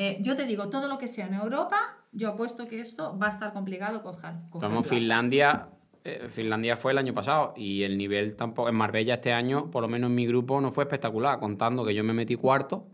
eh, yo te digo, todo lo que sea en Europa, yo apuesto que esto va a estar complicado coger. coger plaza. Finlandia. eh, Finlandia fue el año pasado y el nivel tampoco. En Marbella este año, por lo menos en mi grupo, no fue espectacular. Contando que yo me metí cuarto,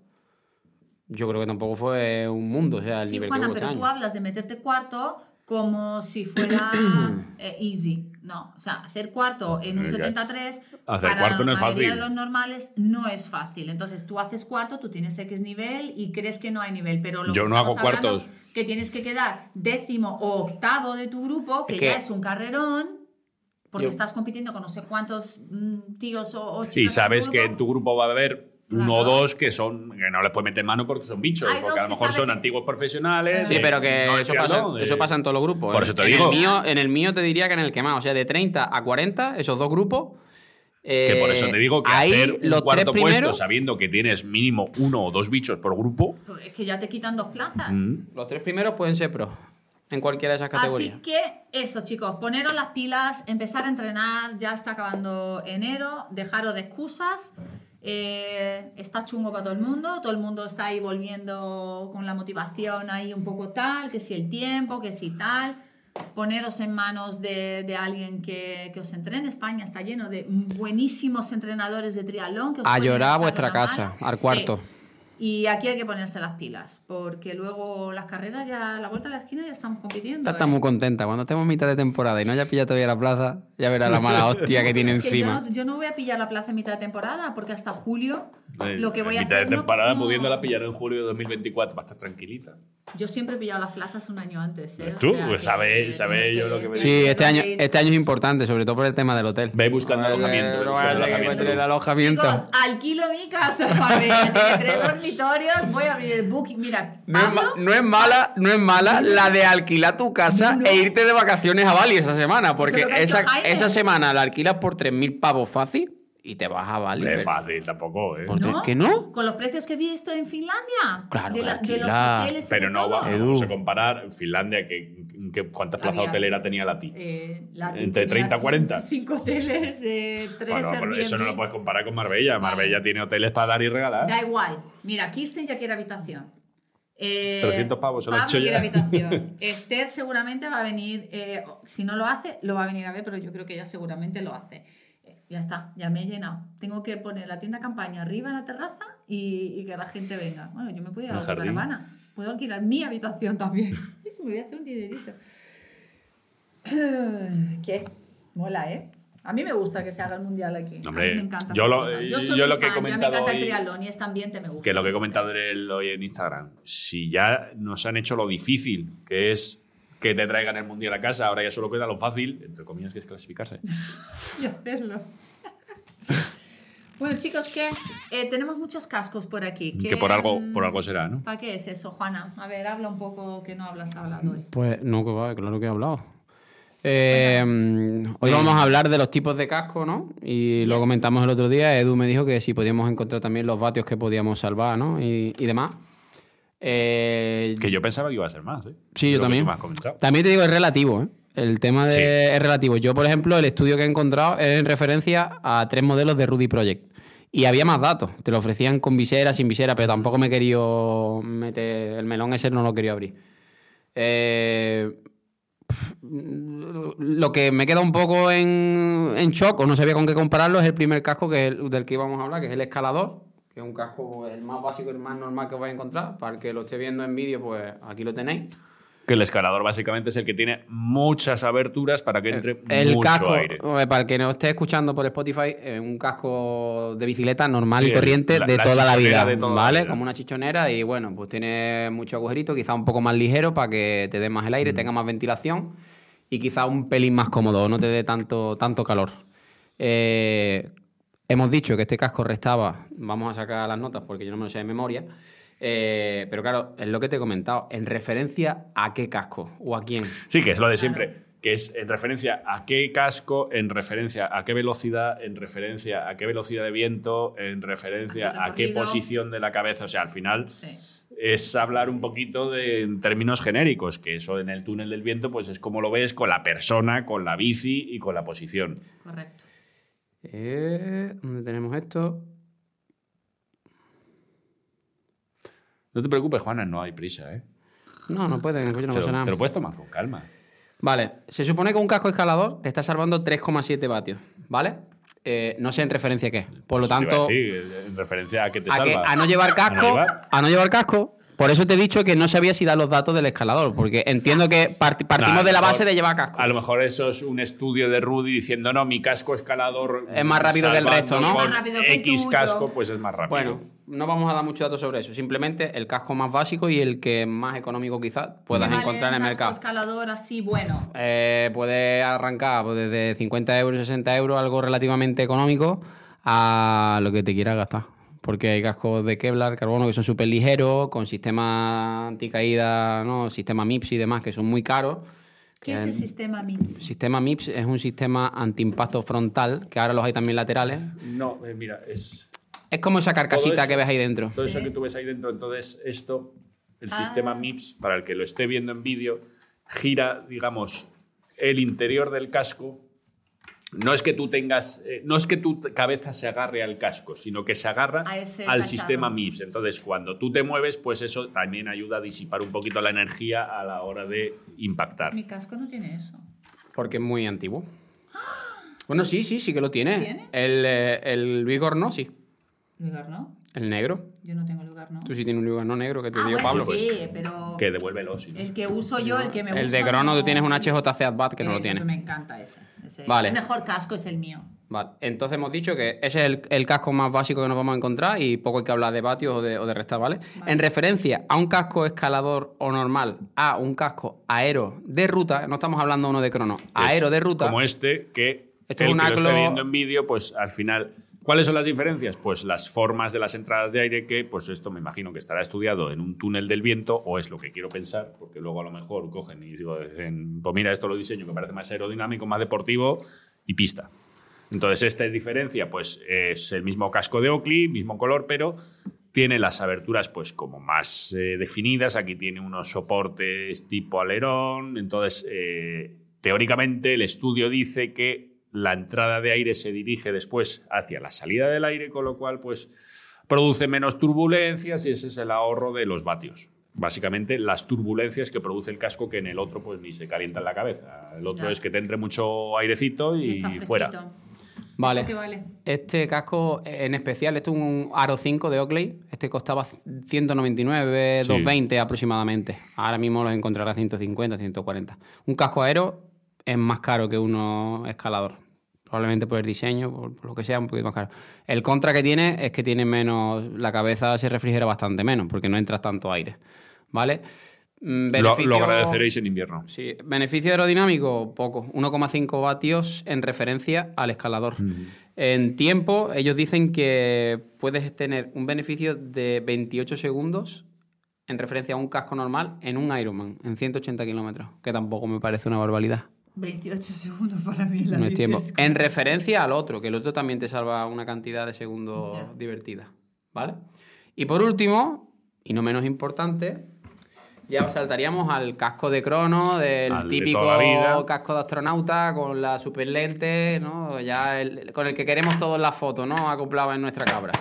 yo creo que tampoco fue un mundo. O sea, el Sí, nivel Juana, que hubo pero este tú año. hablas de meterte cuarto como si fuera eh, easy. No, o sea, hacer cuarto en un Eh, ya. 73 Hacer para cuarto no la es mayoría fácil. de los normales no es fácil. Entonces tú haces cuarto, tú tienes X nivel y crees que no hay nivel, pero lo Yo que no hago cuartos. que tienes que quedar décimo o octavo de tu grupo, que, Es que- ya es un carrerón. Porque Yo- estás compitiendo con no sé cuántos mm, tíos o, o chicas Y sabes que en tu grupo va a haber uno Claro. o dos que son que no les puedes meter mano porque son bichos, Hay porque a lo mejor son que- antiguos profesionales. Sí, de- pero que no eso, pasa, de- eso pasa en todos los grupos. Por ¿eh? eso te en digo. El mío, en el mío te diría que en el que más. O sea, de 30 a 40, esos dos grupos. Que por eso eh, te digo que ahí hacer un los cuarto tres puesto primeros, sabiendo que tienes mínimo uno o dos bichos por grupo. Pues Es que ya te quitan dos plazas. mm, Los tres primeros pueden ser pros. En cualquiera de esas categorías. Así que eso, chicos, poneros las pilas, empezar a entrenar, ya está acabando enero, dejaros de excusas. Eh, está chungo para todo el mundo, todo el mundo está ahí volviendo con la motivación ahí un poco tal, que si el tiempo, que si tal. Poneros en manos de, de alguien que, que os entrene. España está lleno de buenísimos entrenadores de triatlón. Que os A llorar a vuestra casa, al Sí. Y aquí hay que ponerse las pilas, porque luego las carreras ya, a la vuelta de la esquina ya estamos compitiendo. Está, está ¿eh? muy contenta. Cuando estemos a mitad de temporada y no haya pillado todavía la plaza, ya verá la mala hostia que tiene Es que encima. yo, yo no voy a pillar la plaza en mitad de temporada, porque hasta julio Lo que voy a mitad hacer, de no- temporada, no. pudiéndola pillar en julio de 2024, va a estar tranquilita. Yo siempre he pillado las plazas un año antes. ¿eh? Pues tú, pues sabe- que sabe tienes yo lo que me Sí, este año, este año es importante, sobre todo por el tema del hotel. Ve buscando alojamiento, ve buscando alojamiento. encuentre el alojamiento. Chicos, alquilo mi casa. Tiene tres dormitorios. Voy a abrir el booking. Mira, No es, no mala, no es mala la de alquilar tu casa No. e irte de vacaciones a Bali esa semana, porque esa, esa semana la alquilas por 3.000 pavos fácil y te vas a Bali. Es fácil tampoco, ¿eh? Por- ¿no? ¿Que no? Con los precios que he visto en Finlandia. Claro, de, la- de los hoteles Pero no va, vamos a comparar Finlandia, que, que- ¿cuántas plazas Había- hotelera tenía la TI? Eh, Entre tenía 30 y 40. Cinco hoteles, eh, tres Bueno, pero eso no lo puedes comparar con Marbella. Vale. Marbella tiene hoteles para dar y regalar. Da igual. Mira, Kirsten ya quiere habitación. Eh, 300 pavos, se lo he hecho quiere ya. habitación. Esther seguramente va a venir, eh, si no lo hace, lo va a venir a ver, pero yo creo que ella seguramente lo hace. Ya está, ya me he llenado. Tengo que poner la tienda campaña arriba en la terraza y, y que la gente venga. Bueno, yo me puedo ir a la caravana. Puedo alquilar mi habitación también. me voy a hacer un dinerito. ¿Qué? Mola, ¿eh? A mí me gusta que se haga el mundial aquí. Hombre, a mí me encanta. yo lo- cosa. yo soy lo muy que he fan, ya comentado Me encanta hoy- el triatlón y este ambiente me gusta. Que lo que he comentado hoy en Instagram, si ya nos han hecho lo difícil, que es que te traigan el mundial a casa, ahora ya solo queda lo fácil, entre comillas, que es clasificarse. y hacerlo. bueno, chicos, que eh, tenemos muchos cascos por aquí. Que por algo, mm, por algo será, ¿no? ¿Para qué es eso, Juana? A ver, habla un poco que no hablas hablado hoy. Pues no, que va, claro que he hablado. Eh, hoy vamos a hablar de los tipos de casco, ¿no? Y lo comentamos el otro día. Edu me dijo que si podíamos encontrar también los vatios que podíamos salvar, ¿no? Y, y demás. Eh, Que yo pensaba que iba a ser más, ¿eh? Sí, yo también. También te digo, es relativo, ¿eh? El tema de Sí. es relativo. Yo, por ejemplo, el estudio que he encontrado es en referencia a tres modelos de Rudy Project. Y había más datos. Te lo ofrecían con visera, sin visera, pero tampoco me he querido meter. El melón ese no lo quería abrir. Eh, lo que me queda un poco en, en shock, o no sabía con qué compararlo, es el primer casco que es el- del que íbamos a hablar, que es el escalador, que es un casco el más básico y el más normal que os vais a encontrar. Para el que lo esté viendo en vídeo, pues aquí lo tenéis. Que el escalador básicamente es el que tiene muchas aberturas para que entre El mucho casco, aire. eh, para el que nos esté escuchando por Spotify, es un casco de bicicleta normal Sí, y corriente la- de la toda la vida, de toda la ¿vale? Como una chichonera y bueno, pues tiene mucho agujerito, quizá un poco más ligero para que te dé más el aire, Mm. tenga más ventilación y quizá un pelín más cómodo, no te dé tanto, tanto calor. Eh, hemos dicho que este casco restaba, vamos a sacar las notas porque yo no me lo sé de memoria, eh, pero claro, es lo que te he comentado, en referencia a qué casco o a quién. Sí, que es lo de siempre, que es en referencia a qué casco, en referencia a qué velocidad, en referencia a qué velocidad de viento, en referencia A qué posición de la cabeza. O sea, al final Sí. es hablar un poquito de en términos genéricos, que eso en el túnel del viento, pues es como lo ves con la persona, con la bici y con la posición. Correcto. Eh, ¿Dónde tenemos esto? No te preocupes, Juana, no hay prisa, ¿eh? No, no pueden, no pasa nada. te lo puedes tomar con calma. Vale, se supone que un casco escalador te está salvando 3,7 vatios, ¿vale? Eh, no sé en referencia a qué. Por lo a tanto, decir, en referencia a que te a, que- salva. a no llevar casco, llevar. a no llevar casco. Por eso te he dicho que no sabía si dar los datos del escalador, porque entiendo que parti- partimos Nah, de la base de llevar casco. A lo mejor eso es un estudio de Rudy diciendo, no, mi casco escalador. Es más rápido que el resto, ¿no? con Es más rápido que el X tuyo. casco, pues es más rápido. Bueno, no vamos a dar muchos datos sobre eso. Simplemente el casco más básico y el que más económico quizás puedas Vale, encontrar en el casco mercado. escalador así, bueno. Eh, puede arrancar pues, desde 50 euros, 60 euros, algo relativamente económico, a lo que te quieras gastar. Porque hay cascos de Kevlar, carbono, que son súper ligeros, con sistema anticaída, ¿no? sistema MIPS y demás, que son muy caros. ¿Qué es el el sistema MIPS? sistema MIPS es un sistema antiimpacto frontal, que ahora los hay también laterales. No, eh, mira, es. Es como esa carcasita eso- que ves ahí dentro. Todo eso Sí. que tú ves ahí dentro, entonces esto, el Ah. sistema MIPS, para el que lo esté viendo en vídeo, gira, digamos, el interior del casco. No es que tú tengas, eh, no es que tu cabeza se agarre al casco, sino que se agarra al sistema MIPS. Entonces, cuando tú te mueves, pues eso también ayuda a disipar un poquito la energía a la hora de impactar. Mi casco no tiene eso. Porque es muy antiguo. Bueno, sí, sí, sí que lo tiene. ¿Tiene? El, eh, el Vigor no, sí. Lugar no. El negro. Yo no tengo lugar no. Tú sí tienes un Vigor no negro que te Ah, dio bueno, Pablo. sí, pues, pero Que devuélvelo, no. el que uso yo, el que me gusta. El de Crono no- tú tienes un HJC Advat que no lo Eso, tiene. Me encanta ese. ese. Vale. El mejor casco es el mío. Vale. Entonces hemos dicho que ese es el, el casco más básico que nos vamos a encontrar y poco hay que hablar de vatios o de, o de restar, ¿vale? En referencia a un casco escalador o normal, a un casco aero de ruta, no estamos hablando uno de crono, aero Es de ruta. Como este, que Esto el es un que lo esté aglo- viendo en vídeo, pues al final. ¿Cuáles son las diferencias? Pues las formas de las entradas de aire, que pues esto me imagino que estará estudiado en un túnel del viento, o es lo que quiero pensar, porque luego a lo mejor cogen y digo, pues mira, esto lo diseño que parece más aerodinámico, más deportivo y pista. Entonces, esta diferencia, pues es el mismo casco de Oakley, mismo color, pero tiene las aberturas pues como más eh, definidas. Aquí tiene unos soportes tipo alerón. Entonces, eh, teóricamente el estudio dice que la entrada de aire se dirige después hacia la salida del aire, con lo cual pues produce menos turbulencias y ese es el ahorro de los vatios. Básicamente las turbulencias que produce el casco que en el otro pues ni se calienta en la cabeza. El otro Ya. es que te entre mucho airecito y, fuera. Vale. Este casco en especial, esto es un Aro 5 de Oakley. Este costaba 199, Sí. 220 aproximadamente. Ahora mismo los encontrará a 150, 140. Un casco aero es más caro que uno escalador. Probablemente por el diseño, por, por lo que sea, un poquito más caro. El contra que tiene es que tiene menos. La cabeza se refrigera bastante menos porque no entra tanto aire. ¿Vale? Mm, Lo, beneficio- lo agradeceréis en invierno. Sí, beneficio aerodinámico, poco. 1,5 vatios en referencia al escalador. En tiempo, ellos dicen que puedes tener un beneficio de 28 segundos en referencia a un casco normal en un Ironman, en 180 kilómetros, que tampoco me parece una barbaridad. 28 segundos para mí la No es tiempo. En referencia al otro, que el otro también te salva una cantidad de segundos divertida. ¿Vale? Y por último, y no menos importante, ya saltaríamos al casco de crono, del Al típico la casco de astronauta con la super lente, ¿no? Ya el- con el que queremos todos las fotos, ¿no? Acoplado en nuestra cabra.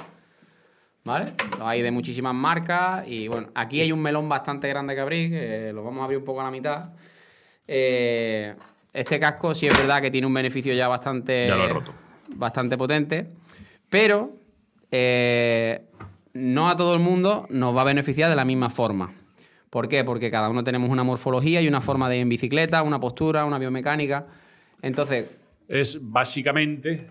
¿Vale? Los hay de muchísimas marcas y bueno, aquí hay un melón bastante grande que abrir, que lo vamos a abrir un poco a la mitad. Eh, este casco sí es verdad que tiene un beneficio ya bastante, Ya lo he roto. bastante potente, pero eh, no a todo el mundo nos va a beneficiar de la misma forma. ¿Por qué? Porque cada uno tenemos una morfología y una forma de ir en bicicleta, una postura, una biomecánica. Entonces, Es básicamente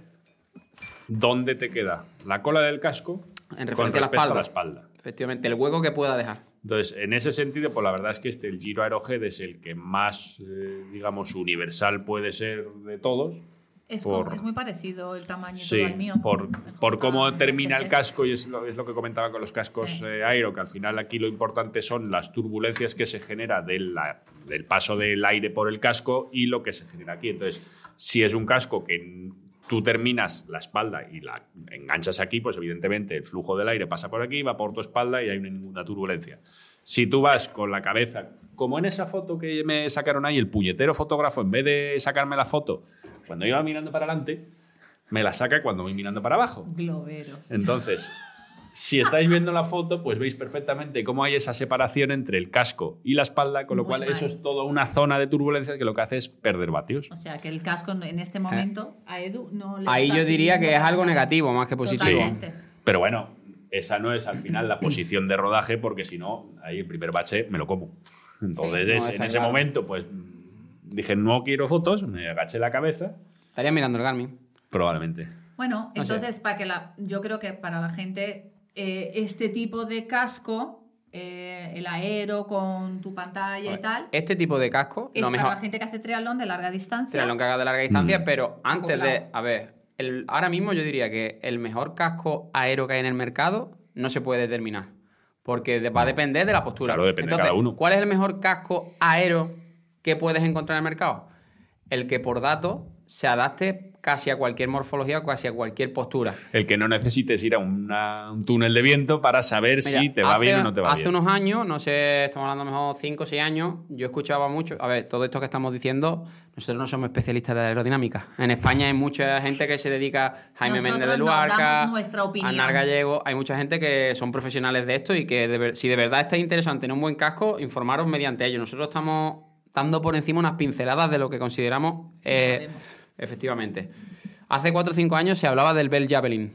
dónde te queda la cola del casco En con referencia a la respecto a la espalda. efectivamente, el hueco que pueda dejar. Entonces, en ese sentido, pues la verdad es que este, el Giro Aerohead, es el que más, eh, digamos, universal puede ser de todos. Es, por- como- es muy parecido el tamaño Sí, todo al mío. por, por cómo termina el casco, y es lo, es lo que comentaba con los cascos Sí. eh, aero, que al final aquí lo importante son las turbulencias que se genera de la- del paso del aire por el casco y lo que se genera aquí. Entonces, si es un casco que tú terminas la espalda y la enganchas aquí, pues evidentemente el flujo del aire pasa por aquí, va por tu espalda y hay ninguna turbulencia. Si tú vas con la cabeza, como en esa foto que me sacaron ahí, el puñetero fotógrafo, en vez de sacarme la foto cuando iba mirando para adelante, me la saca cuando voy mirando para abajo. Globero. Entonces, si estáis viendo la foto, pues veis perfectamente cómo hay esa separación entre el casco y la espalda, con lo Muy cual mal. eso es toda una zona de turbulencia que lo que hace es perder vatios. O sea, que el casco en este momento a Edu no le Eh. Ahí está yo diría que es algo negativo más que positivo. Totalmente. Pero bueno, esa no es al final la posición de rodaje, porque si no, ahí el primer bache me lo como. Entonces, Sí, es- en ese claro. momento, pues dije, no quiero fotos, me agaché la cabeza, Estaría mirando el Garmin. probablemente. Bueno, No sé. entonces, para que la, yo creo que para la gente, eh, este tipo de casco, eh, el aero con tu pantalla y tal, Este tipo de casco, es lo para mejor. la gente que hace triatlón de larga distancia. Triatlón que haga de larga distancia, Mm. pero antes de. A ver, el- ahora mismo yo diría que el mejor casco aero que hay en el mercado no se puede determinar. Porque de- va a depender de la postura. Claro, depende de Entonces, cada uno. ¿Cuál es el mejor casco aero que puedes encontrar en el mercado? El que por datos se adapte casi a cualquier morfología o casi a cualquier postura. El que no necesites ir a una- un túnel de viento para saber Mira, si te va hace- bien o no te va hace bien. unos años, no sé, estamos hablando a mejor 5 o 6 años, yo escuchaba mucho. A ver, todo esto que estamos diciendo, nosotros no somos especialistas de aerodinámica. En España hay mucha gente que se dedica, Jaime Nosotros Méndez de Luarca. Anar Gallego. Hay mucha gente que son profesionales de esto y que de si de verdad está interesante en un buen casco, informaros mediante ello. Nosotros estamos dando por encima unas pinceladas de lo que consideramos. eh. Efectivamente. Hace 4 o 5 años se hablaba del Bell Javelin.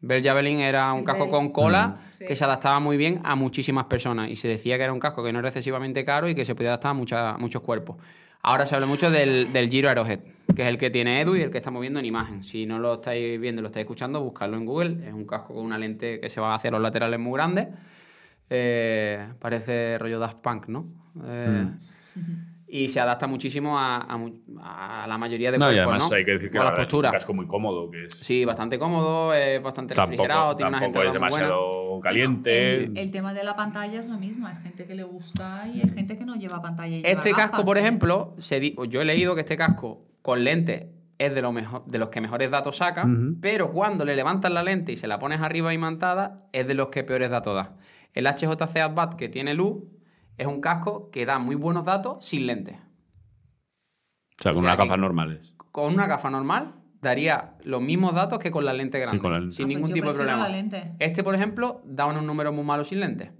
Bell Javelin era un casco con cola Sí. que se adaptaba muy bien a muchísimas personas y se decía que era un casco que no era excesivamente caro y que se podía adaptar a mucha- muchos cuerpos. Ahora se habla mucho del, del Giro Aerohead, que es el que tiene Edu y el que estamos viendo en imagen. Si no lo estáis viendo, lo estáis escuchando, buscadlo en Google. Es un casco con una lente que se va hacia los laterales muy grandes. Eh, parece rollo Daft Punk, ¿no? Eh, Y se adapta muchísimo a, a a la mayoría de No, y cuerpos, además ¿no? hay que decir que la ahora es un postura. casco muy cómodo, que es Sí, bastante cómodo, es bastante tampoco, refrigerado, tiene tampoco es muy buenas. demasiado caliente. El, el tema de la pantalla es lo mismo. Hay gente que le gusta y hay gente que no lleva pantalla. y lleva Este casco, gafas, por ¿eh? ejemplo, se di- yo he leído que este casco con lentes es de, lo mejor, de los que mejores datos saca, Ujú. pero cuando le levantas la lente y se la pones arriba imantada, es de los que peores datos da. El HJC Advat que tiene luz es un casco que da muy buenos datos sin lentes. O sea, con o sea, unas gafas normales. Con una gafa normal daría los mismos datos que con la lente grande, con la lente. sin Ah, pues ningún yo tipo de problema. Este, por ejemplo, da unos números muy malos sin lentes.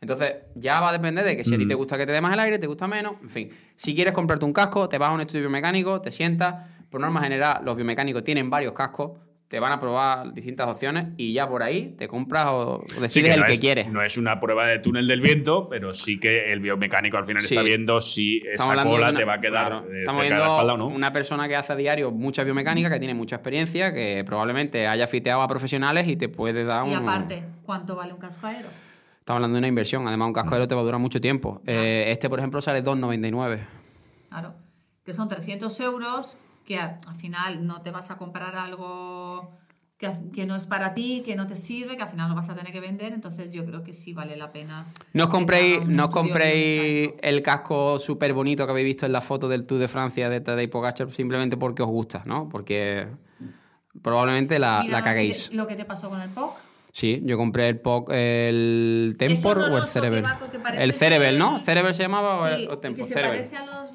Entonces, ya va a depender de que si a ti Mm. te gusta que te dé más el aire, te gusta menos. En fin, si quieres comprarte un casco, te vas a un estudio biomecánico, te sientas. Por norma general, los biomecánicos tienen varios cascos, te van a probar distintas opciones y ya por ahí te compras o decides Sí, que el que es, quieres. No es una prueba de túnel del viento, pero sí que el biomecánico al final Sí. está viendo si esa cola una- te va a quedar claro, eh, estamos cerca de viendo la espalda o no. una persona que hace a diario mucha biomecánica, que tiene mucha experiencia, que probablemente haya fiteado a profesionales y te puede dar un... Y aparte, ¿cuánto vale un casco aero? Estamos hablando de una inversión. Además, un casco aéreo te va a durar mucho tiempo. Eh, este, por ejemplo, sale 2,99. Claro. Que son 300 euros, que al final no te vas a comprar algo que, que no es para ti, que no te sirve, que al final lo vas a tener que vender. Entonces yo creo que sí vale la pena. No os compréis, no compréis el casco súper bonito que habéis visto en la foto del Tour de Francia de Tadej Pogacar simplemente porque os gusta, ¿no? Porque probablemente la, Mira la caguéis. Lo que te pasó con el POC. Sí, yo compré el POC, el Tempor o el Cerebel. El Cerebel, ¿no? ¿Cerebel se llamaba o el- Sí, o Tempor? que se Cerebel. parece a los.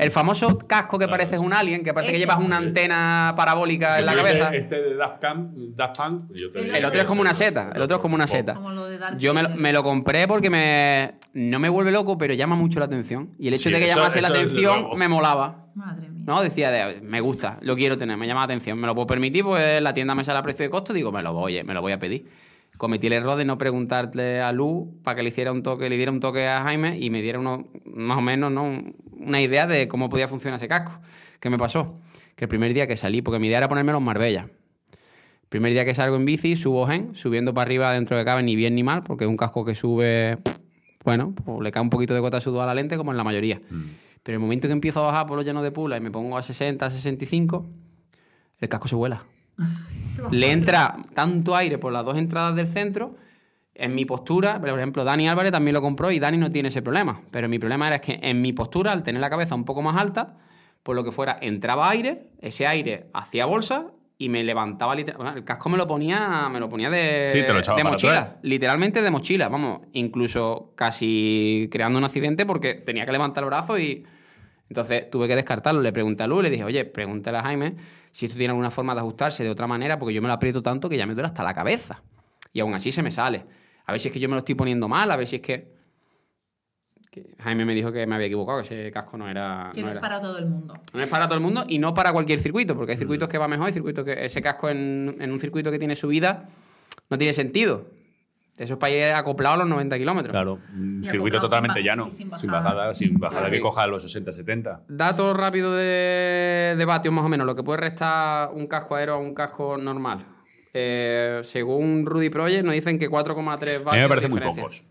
El famoso casco que Claro, parece sí. un alien, que parece que llevas una antena parabólica en la cabeza. Este, de Daft, Punk, yo te El diría El otro es como una seta, el otro es como una seta. Como lo de Darth Yo me lo, Vader. me lo compré porque me no me vuelve loco, pero llama mucho la atención. Y el hecho Sí, de que eso- llamase la eso atención me molaba. Madre mía. ¿No? Decía, de, me gusta, lo quiero tener, me llama la atención, me lo puedo permitir, pues la tienda me sale a precio de costo, digo, me lo voy, me lo voy a pedir. Cometí el error de no preguntarle a Lu para que le hiciera un toque, le diera un toque a Jaime y me diera uno, más o menos, ¿no? Un- una idea de cómo podía funcionar ese casco. ¿Qué me pasó? Que el primer día que salí, porque mi idea era ponérmelo en Marbella. Primer día que salgo en bici, subo gen, subiendo para arriba dentro de cabe ni bien ni mal, porque es un casco que sube, bueno, pues le cae un poquito de gota de sudor a la lente como en la mayoría. Pero el momento que empiezo a bajar por los llanos de Pula y me pongo a 60, 65, el casco se vuela. Le entra tanto aire por las dos entradas del centro. En mi postura, por ejemplo, Dani Álvarez también lo compró y Dani no tiene ese problema. Pero mi problema era que en mi postura, al tener la cabeza un poco más alta, por lo que fuera, entraba aire, ese aire hacía bolsa y me levantaba literal- bueno, el casco me lo ponía me lo ponía de, Sí, te lo echaba de mochila literalmente de mochila vamos incluso casi creando un accidente porque tenía que levantar el brazo y entonces tuve que descartarlo. Le pregunté a Lu le dije oye pregúntale a Jaime si esto tiene alguna forma de ajustarse de otra manera porque yo me lo aprieto tanto que ya me duele hasta la cabeza y aún así se me sale a ver si es que yo me lo estoy poniendo mal a ver si es que, que Jaime me dijo que me había equivocado que ese casco no era Que no, es era- para todo el mundo. no es para todo el mundo y no para cualquier circuito, porque hay circuitos que va mejor, hay circuitos que ese casco en, en un circuito que tiene subida no tiene sentido. Eso es para ir acoplado a los 90 kilómetros. Claro, un circuito sin totalmente llano, sin bajada, sin bajada que coja los 60-70. Datos rápidos de, de vatios más o menos, lo que puede restar un casco aéreo a un casco normal. Eh, según Rudy Project nos dicen que 4,3 vatios. A mí me parece muy pocos.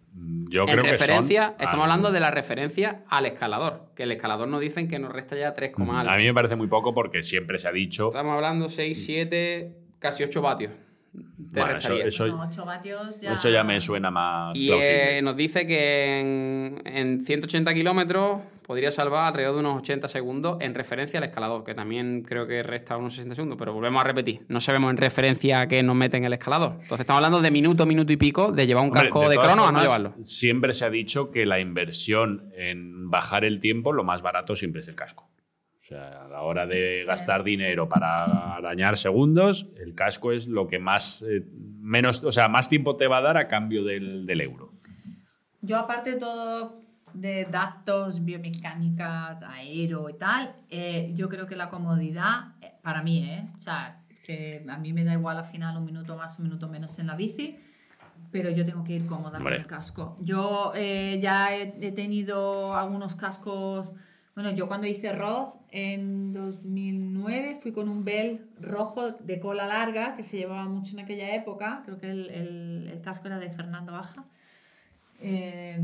Yo en creo que son, estamos hablando de la referencia al escalador, que el escalador nos dicen que nos resta ya 3, algo. A mí me parece muy poco porque siempre se ha dicho. Estamos hablando 6, 7, casi 8 vatios. Te Bueno, eso, restaría. eso, No, 8 vatios ya... eso ya me suena más Y eh, nos dice que en, en 180 kilómetros podría salvar alrededor de unos 80 segundos en referencia al escalador, que también creo que resta unos 60 segundos, pero volvemos a repetir, no sabemos en referencia a qué nos mete en el escalador. Entonces estamos hablando de minuto, minuto y pico de llevar un Hombre, casco de, todas crono a no llevarlo. Siempre se ha dicho que la inversión en bajar el tiempo, lo más barato siempre es el casco. Sea, a la hora de gastar dinero para arañar segundos, el casco es lo que más, eh, menos, o sea, más tiempo te va a dar a cambio del, del euro. Yo aparte de todo de datos, biomecánica, aero y tal, eh, yo creo que la comodidad, eh, para mí, ¿eh? O sea, que a mí me da igual al final un minuto más, un minuto menos en la bici, pero yo tengo que ir cómoda Hombre. con el casco. Yo eh, ya he, he tenido algunos cascos Bueno, yo cuando hice Roth en 2009 fui con un Bell rojo de cola larga que se llevaba mucho en aquella época. Creo que el, el- el casco era de Fernando Baja. Eh,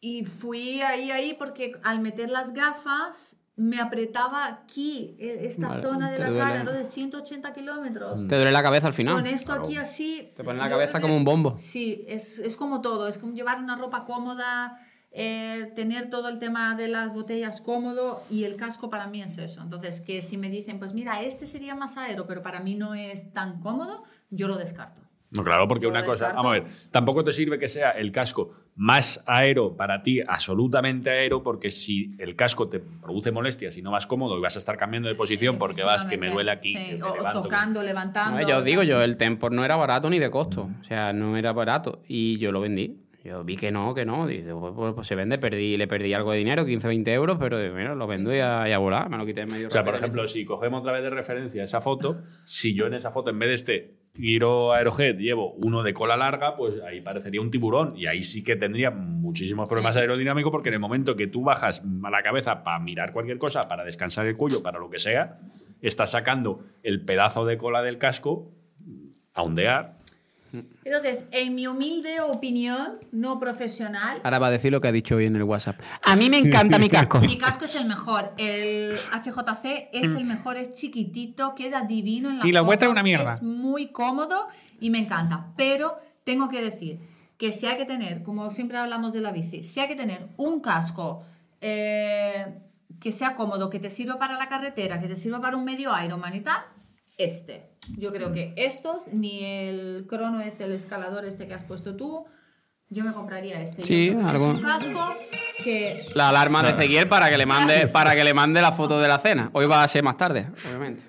y fui ahí, ahí porque al meter las gafas me apretaba aquí, eh, esta Vale, zona de la duele. cara. Entonces 180 kilómetros. Te duele la cabeza al final. Con esto aquí así. Te pone la cabeza como un bombo. Sí, es, es como todo. Es como llevar una ropa cómoda, eh, tener todo el tema de las botellas cómodo y el casco para mí es eso. Entonces, que si me dicen, pues mira, este sería más aero, pero para mí no es tan cómodo, yo lo descarto. No, claro, porque Yo una cosa, descarto. vamos a ver, tampoco te sirve que sea el casco más aero para ti, absolutamente aero, porque si el casco te produce molestias y no vas cómodo y vas a estar cambiando de posición porque vas que me duele aquí, Sí, que me o, o levanto, que- tocando, levantando. No, ya os digo yo, el Tempor no era barato ni de costo. O sea, no era barato. Y yo lo vendí. Yo vi que no, que no. Digo, pues, pues, pues se vende, perdí, le perdí algo de dinero, 15, 20 euros, pero mira, lo vendo y a, y a volar. Me lo quité en medio O sea, por ejemplo, si cogemos otra vez de referencia esa foto, si yo en esa foto, en vez de este giro aerojet, llevo uno de cola larga, pues ahí parecería un tiburón. Y ahí sí que tendría muchísimos problemas aerodinámicos, porque en el momento que tú bajas a la cabeza para mirar cualquier cosa, para descansar el cuello, para lo que sea, estás sacando el pedazo de cola del casco a ondear. Entonces, en mi humilde opinión, no profesional, Ahora va a decir lo que ha dicho hoy en el WhatsApp. A mí me encanta mi casco. Mi casco es el mejor. El HJC es el mejor, es chiquitito, queda divino en las Y la vuestra es una mierda. Es muy cómodo y me encanta. Pero tengo que decir que si hay que tener, como siempre hablamos de la bici, si hay que tener un casco eh, que sea cómodo, que te sirva para la carretera, que te sirva para un medio Ironman y tal, este. Yo creo que estos, ni el crono este, el escalador este que has puesto tú, yo me compraría este. Sí, es algo- un casco que La alarma de Ezequiel para que le mande, para que le mande la foto de la cena. Hoy va a ser más tarde, obviamente.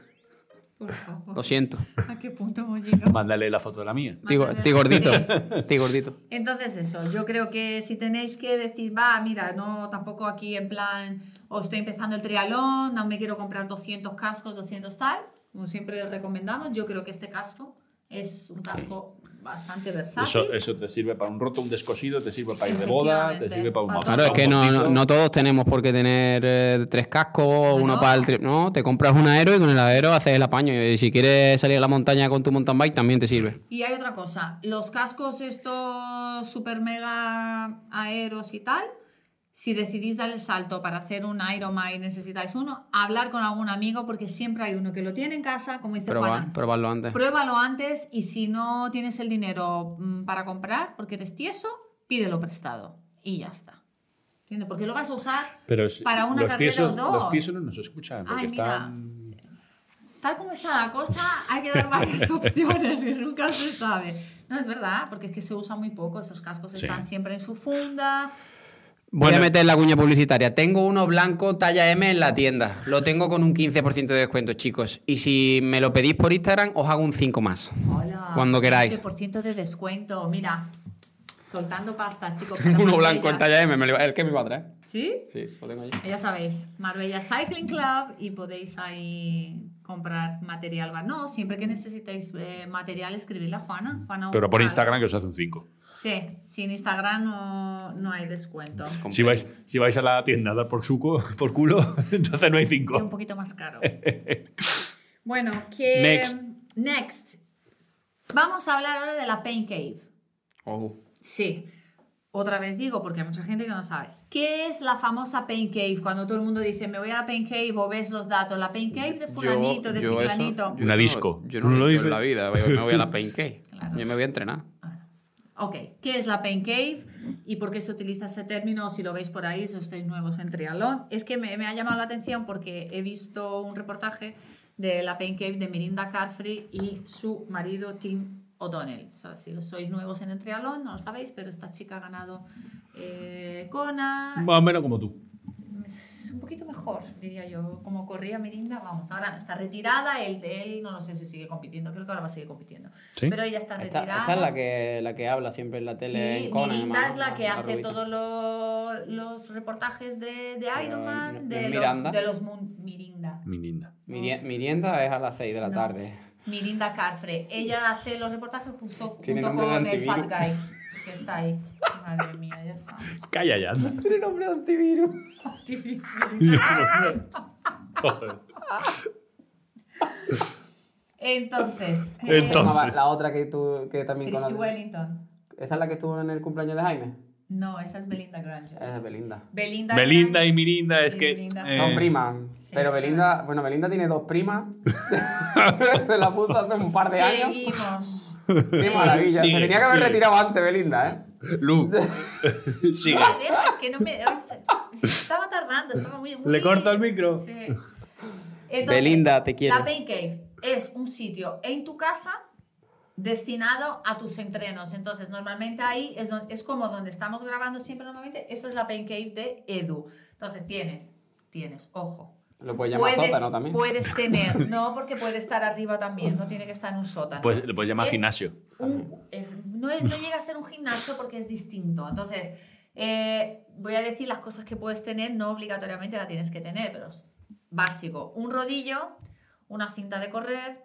Por favor. Lo siento. ¿A qué punto hemos llegado? Mándale la foto de la mía. Estoy gordito. Estoy gordito. Entonces eso, yo creo que si tenéis que decir, va, mira, no tampoco aquí en plan, o estoy empezando el triatlón, no me quiero comprar 200 cascos, 200 tal, como siempre recomendamos, yo creo que este casco es un casco bastante versátil. Eso, eso te sirve para un roto, un descosido, te sirve para ir de boda, te sirve para un Claro, es que no, no, no todos tenemos por qué tener eh, tres cascos, uno no. para el tri- No, te compras un aero y con el aero haces el apaño. Y si quieres salir a la montaña con tu mountain bike, también te sirve. Y hay otra cosa, los cascos estos super mega aeros y tal, si decidís dar el salto para hacer un Ironman y necesitáis uno, hablar con algún amigo porque siempre hay uno que lo tiene en casa, como dice Probar, Juana. probarlo antes. Pruébalo antes y si no tienes el dinero mm, para comprar porque eres tieso, pídelo prestado y ya está. ¿Entiendes? Porque lo vas a usar Pero es- para una los carrera tiesos, o dos. Los tiesos no nos escuchan porque Ay, mira. están... Tal como está la cosa, hay que dar varias opciones y nunca se sabe. No, es verdad, porque es que se usa muy poco. Esos cascos Sí. están siempre en su funda. Voy Bueno. a meter la cuña publicitaria. Tengo uno blanco talla M en la tienda. Lo tengo con un 15% de descuento, chicos. Y si me lo pedís por Instagram, os hago un 5 más. Hola. Cuando queráis. 20% de descuento. Mira, soltando pasta, chicos. Tengo uno blanco en talla M, me lo- el que me va a traer. ¿Sí? Sí, lo tengo allí. Ya sabéis, Marbella Cycling Club y podéis ahí comprar material. Va, No, siempre que necesitéis eh, material, escribirle a Juana. Juana Pero por. Instagram que os hace un 5. Sí, sin Instagram no, no hay descuento. Si vais, si vais a la tienda a dar por suco, por culo, entonces no hay Es un 5. poquito más caro. bueno, que. Next. Next. Vamos a hablar ahora de la Pain Cave. Oh. Sí. Otra vez digo, porque hay mucha gente que no sabe. ¿Qué es la famosa Pain Cave? Cuando todo el mundo dice, me voy a la Pain Cave o ves los datos. La Pain Cave de fulanito, de yo ciclanito. yo Una eso no- disco. Yo ¿Tú no no lo he en la vida. Me voy a la Pain Cave. Claro. Yo me voy a entrenar. Ok, ¿qué es la Pain Cave y por qué se utiliza ese término? Si lo veis por ahí, si estáis nuevos en triatlón. Es que me, me ha llamado la atención porque he visto un reportaje de la Pain Cave de Mirinda Carfree y su marido Tim O'Donnell. O sea, si sois nuevos en el triatlón, no lo sabéis, pero esta chica ha ganado eh, Kona. Más o menos como tú. Es un poquito mejor, diría yo. Como corría Mirinda, vamos, ahora no está retirada, él de él, no lo sé si sigue compitiendo, creo que ahora va a seguir compitiendo. ¿Sí? Pero ella está Esta, retirada. esta es la que, la que habla siempre en la tele Sí, en Conan, Mirinda además, es la que hace todos los, los reportajes de, de ¿no- no de, los, de los Mirinda. Mi linda. Mirie- Mirienda es a las 6 de la No. tarde. Mirinda Carfre. Ella hace los reportajes justo junto con el Fat. Guy, que está ahí. Madre mía, ya está. Calla ya, anda. Tiene nombre de antivirus. Joder. Entonces, eh, Entonces. La otra que, tú, que también Chrissy conoces. Wellington. ¿Esa es la que estuvo en el cumpleaños de Jaime? No, esa es Belinda Granger. Esa es Belinda. Belinda, Belinda y Mirinda es y que. Eh, Son primas. sí, pero. Belinda, bueno, Belinda tiene dos primas. Se la puso hace un par de años. Seguimos. Qué maravilla. Sigue, Se tenía que haber sigue. retirado antes, Belinda, ¿eh? Lu. Sigue. Deja, es que no me. Estaba tardando, estaba muy. muy ¿Le corto el micro? Sí. Entonces, Belinda, te quiero. La Pain Cave es un sitio en tu casa destinado a tus entrenos. Entonces, normalmente ahí es, don- es como donde estamos grabando siempre normalmente. Esto es la Pain Cave de Edu. Entonces, tienes, tienes, ojo. Lo puedes llamar Puedes, sótano también. puedes tener, no porque puede estar arriba también, no tiene que estar en un sótano. Pues le puedes llamar Es gimnasio. un- eh, no, es- no llega a ser un gimnasio porque es distinto. Entonces, eh, voy a decir las cosas que puedes tener, no obligatoriamente la tienes que tener, pero es básico. Un rodillo, una cinta de correr,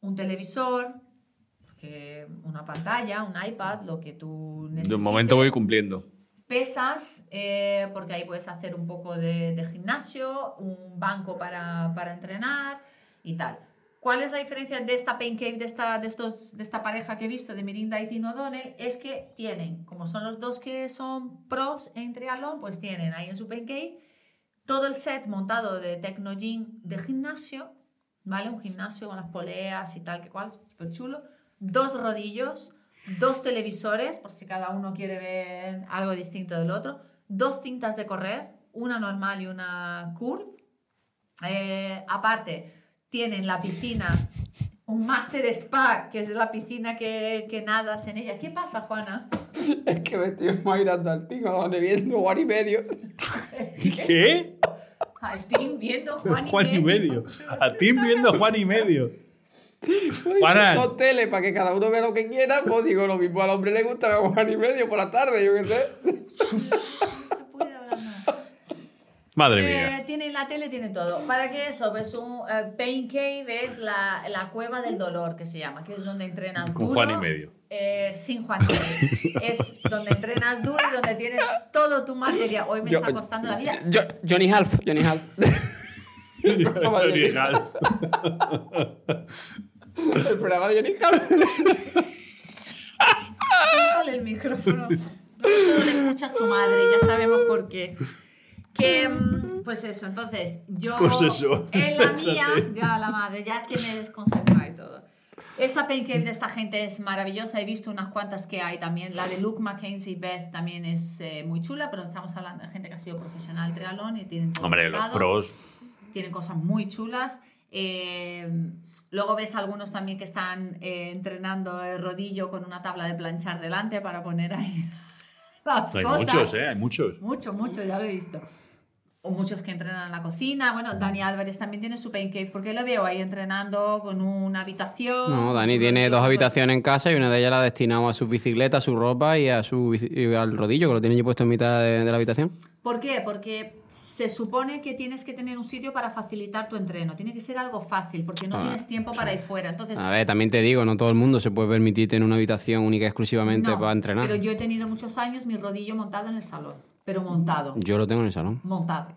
un televisor, que- una pantalla, un iPad, lo que tú necesites. De un momento voy cumpliendo. Pesas, eh, porque ahí puedes hacer un poco de, de gimnasio, un banco para, para entrenar y tal. ¿Cuál es la diferencia de esta Pain Cave, de esta, de, estos, de esta pareja que he visto, de Mirinda y Tino O'Donnell? Es que tienen, como son los dos que son pros en triatlón, pues tienen ahí en su Pain Cave todo el set montado de Tecno Gym de gimnasio, ¿vale? Un gimnasio con las poleas y tal, que cual, súper chulo. Dos rodillos, dos televisores, por si cada uno quiere ver algo distinto del otro. Dos cintas de correr, una normal y una curve. Eh, aparte, tienen la piscina, un Master Spa, que es la piscina que, que nadas en ella. ¿Qué pasa, Juana? Es que me estoy mirando al tío donde viendo Juan y medio. ¿Qué? Al team viendo Juan y, Juan y medio. A ti viendo Juan y medio. Juana. Dos tele para que cada uno vea lo que quiera. Pues digo, lo mismo al hombre le gusta ver Juan y medio por la tarde, yo qué sé. No se puede hablar nada. Madre Eh, mía. tiene la tele, tiene todo. ¿Para qué eso? Pues un eh, Pain Cave es la, la cueva del dolor que se llama, que es donde entrenas Con duro. Juan y medio. Eh, sin Juan y medio. es donde entrenas duro y donde tienes todo tu material. Hoy me Yo- está costando la vida. Yo- Johnny Half, Johnny Half. Johnny Half. El programa de Johnny. Quítale el micrófono. Solo le escucha a su madre, ya sabemos por qué. Que, mm, pues eso, entonces, yo Pues eso. en la mía, ya la madre, ya es que me desconcentra y todo. Esa pain cave de esta gente es maravillosa, he visto unas cuantas que hay también. La de Luke Mackenzie Beth también es eh, muy chula, pero estamos hablando de gente que ha sido profesional triatlón y tienen todo Hombre, los pros. tienen cosas muy chulas. Eh, luego ves algunos también que están eh, entrenando el rodillo con una tabla de planchar delante para poner ahí las Hay cosas. muchos, ¿eh? Hay muchos. Mucho, mucho, ya lo he visto. O muchos que entrenan en la cocina. Bueno, Dani Álvarez también tiene su pain cave porque lo veo ahí entrenando con una habitación. No, Dani su tiene dos todo. habitaciones en casa y una de ellas la ha destinado a sus bicicletas, a su ropa y, a su, y al rodillo, que lo tiene allí puesto en mitad de, de la habitación. ¿Por qué? Porque se supone que tienes que tener un sitio para facilitar tu entreno. Tiene que ser algo fácil porque no Ah, tienes tiempo para ir fuera. Entonces, A ver, también te digo, no todo el mundo se puede permitir tener una habitación única y exclusivamente No, para entrenar. Pero yo he tenido muchos años mi rodillo montado en el salón. Pero montado. Yo lo tengo en el salón. Montado.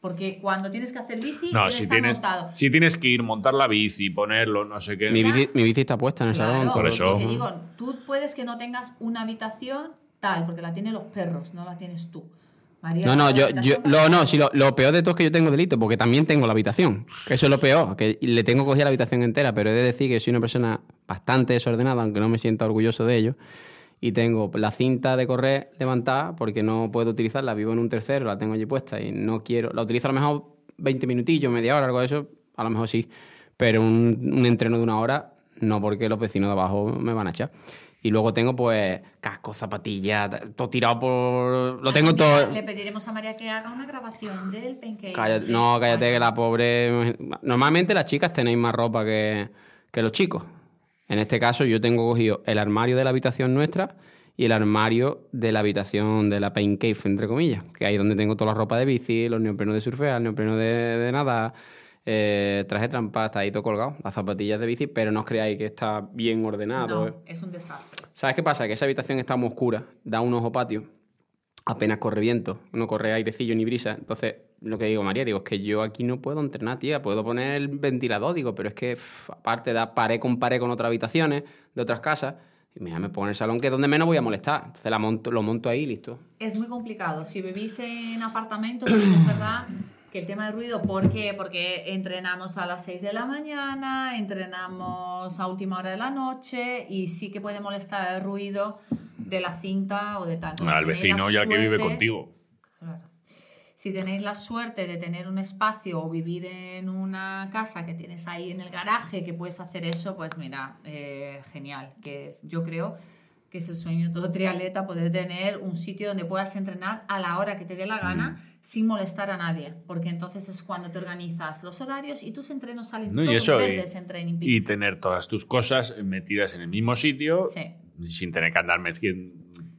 Porque cuando tienes que hacer bici, No, si tienes, montado. si tienes que ir, montar la bici, ponerlo, no sé qué. Mi bici, mi bici está puesta en el Claro, salón. por eso. porque digo, tú puedes que no tengas una habitación tal, porque la tienen los perros, no la tienes tú. María, No, no, yo, yo lo, no, si lo, lo peor de todo es que yo tengo delito, porque también tengo la habitación. Que Eso es lo peor, que le tengo cogida la habitación entera, pero he de decir que soy una persona bastante desordenada, aunque no me sienta orgulloso de ello. Y tengo la cinta de correr levantada porque no puedo utilizarla, vivo en un tercero, la tengo allí puesta y no quiero. La utilizo a lo mejor 20 minutillos, media hora, algo de eso, a lo mejor sí. Pero un, un entreno de una hora, no porque los vecinos de abajo me van a echar. Y luego tengo pues casco, zapatillas, todo tirado por... Lo tengo todo... Le pediremos a María que haga una grabación del pancake. Cállate- no, cállate que la pobre... Normalmente las chicas tenéis más ropa que, que los chicos. En este caso yo tengo cogido el armario de la habitación nuestra y el armario de la habitación de la pain cave, entre comillas, que ahí es donde tengo toda la ropa de bici, los neoprenos de surfear, neoprenos de, de nada, eh, traje trampa, está ahí todo colgado, las zapatillas de bici, pero no os creáis que está bien ordenado. No, eh. es un desastre. ¿Sabes qué pasa? Que esa habitación está muy oscura, da un ojo patio. apenas corre viento, no corre airecillo ni brisa. Entonces, lo que digo, María, digo, es que yo aquí no puedo entrenar, tía. Puedo poner el ventilador, digo, pero es que pff, aparte da pared con pared con otras habitaciones de otras casas. Y mira, me pongo en el salón que es donde menos voy a molestar. Entonces la monto, lo monto ahí y listo. Es muy complicado. Si vivís en apartamentos, sí que es verdad que el tema de ruido, ¿por qué? Porque entrenamos a las 6 de la mañana, entrenamos a última hora de la noche y sí que puede molestar el ruido de la cinta o de tal. Al vecino ya que vive contigo. Si tenéis la suerte de tener un espacio o vivir en una casa que tienes ahí en el garaje que puedes hacer eso, pues mira, eh, genial. Que es, yo creo que es el sueño todo triatleta poder tener un sitio donde puedas entrenar a la hora que te dé la gana Mm. sin molestar a nadie, porque entonces es cuando te organizas los horarios y tus entrenos salen No, y todos y- en Training Y tener todas tus cosas metidas en el mismo sitio Sí. sin tener que andar meti-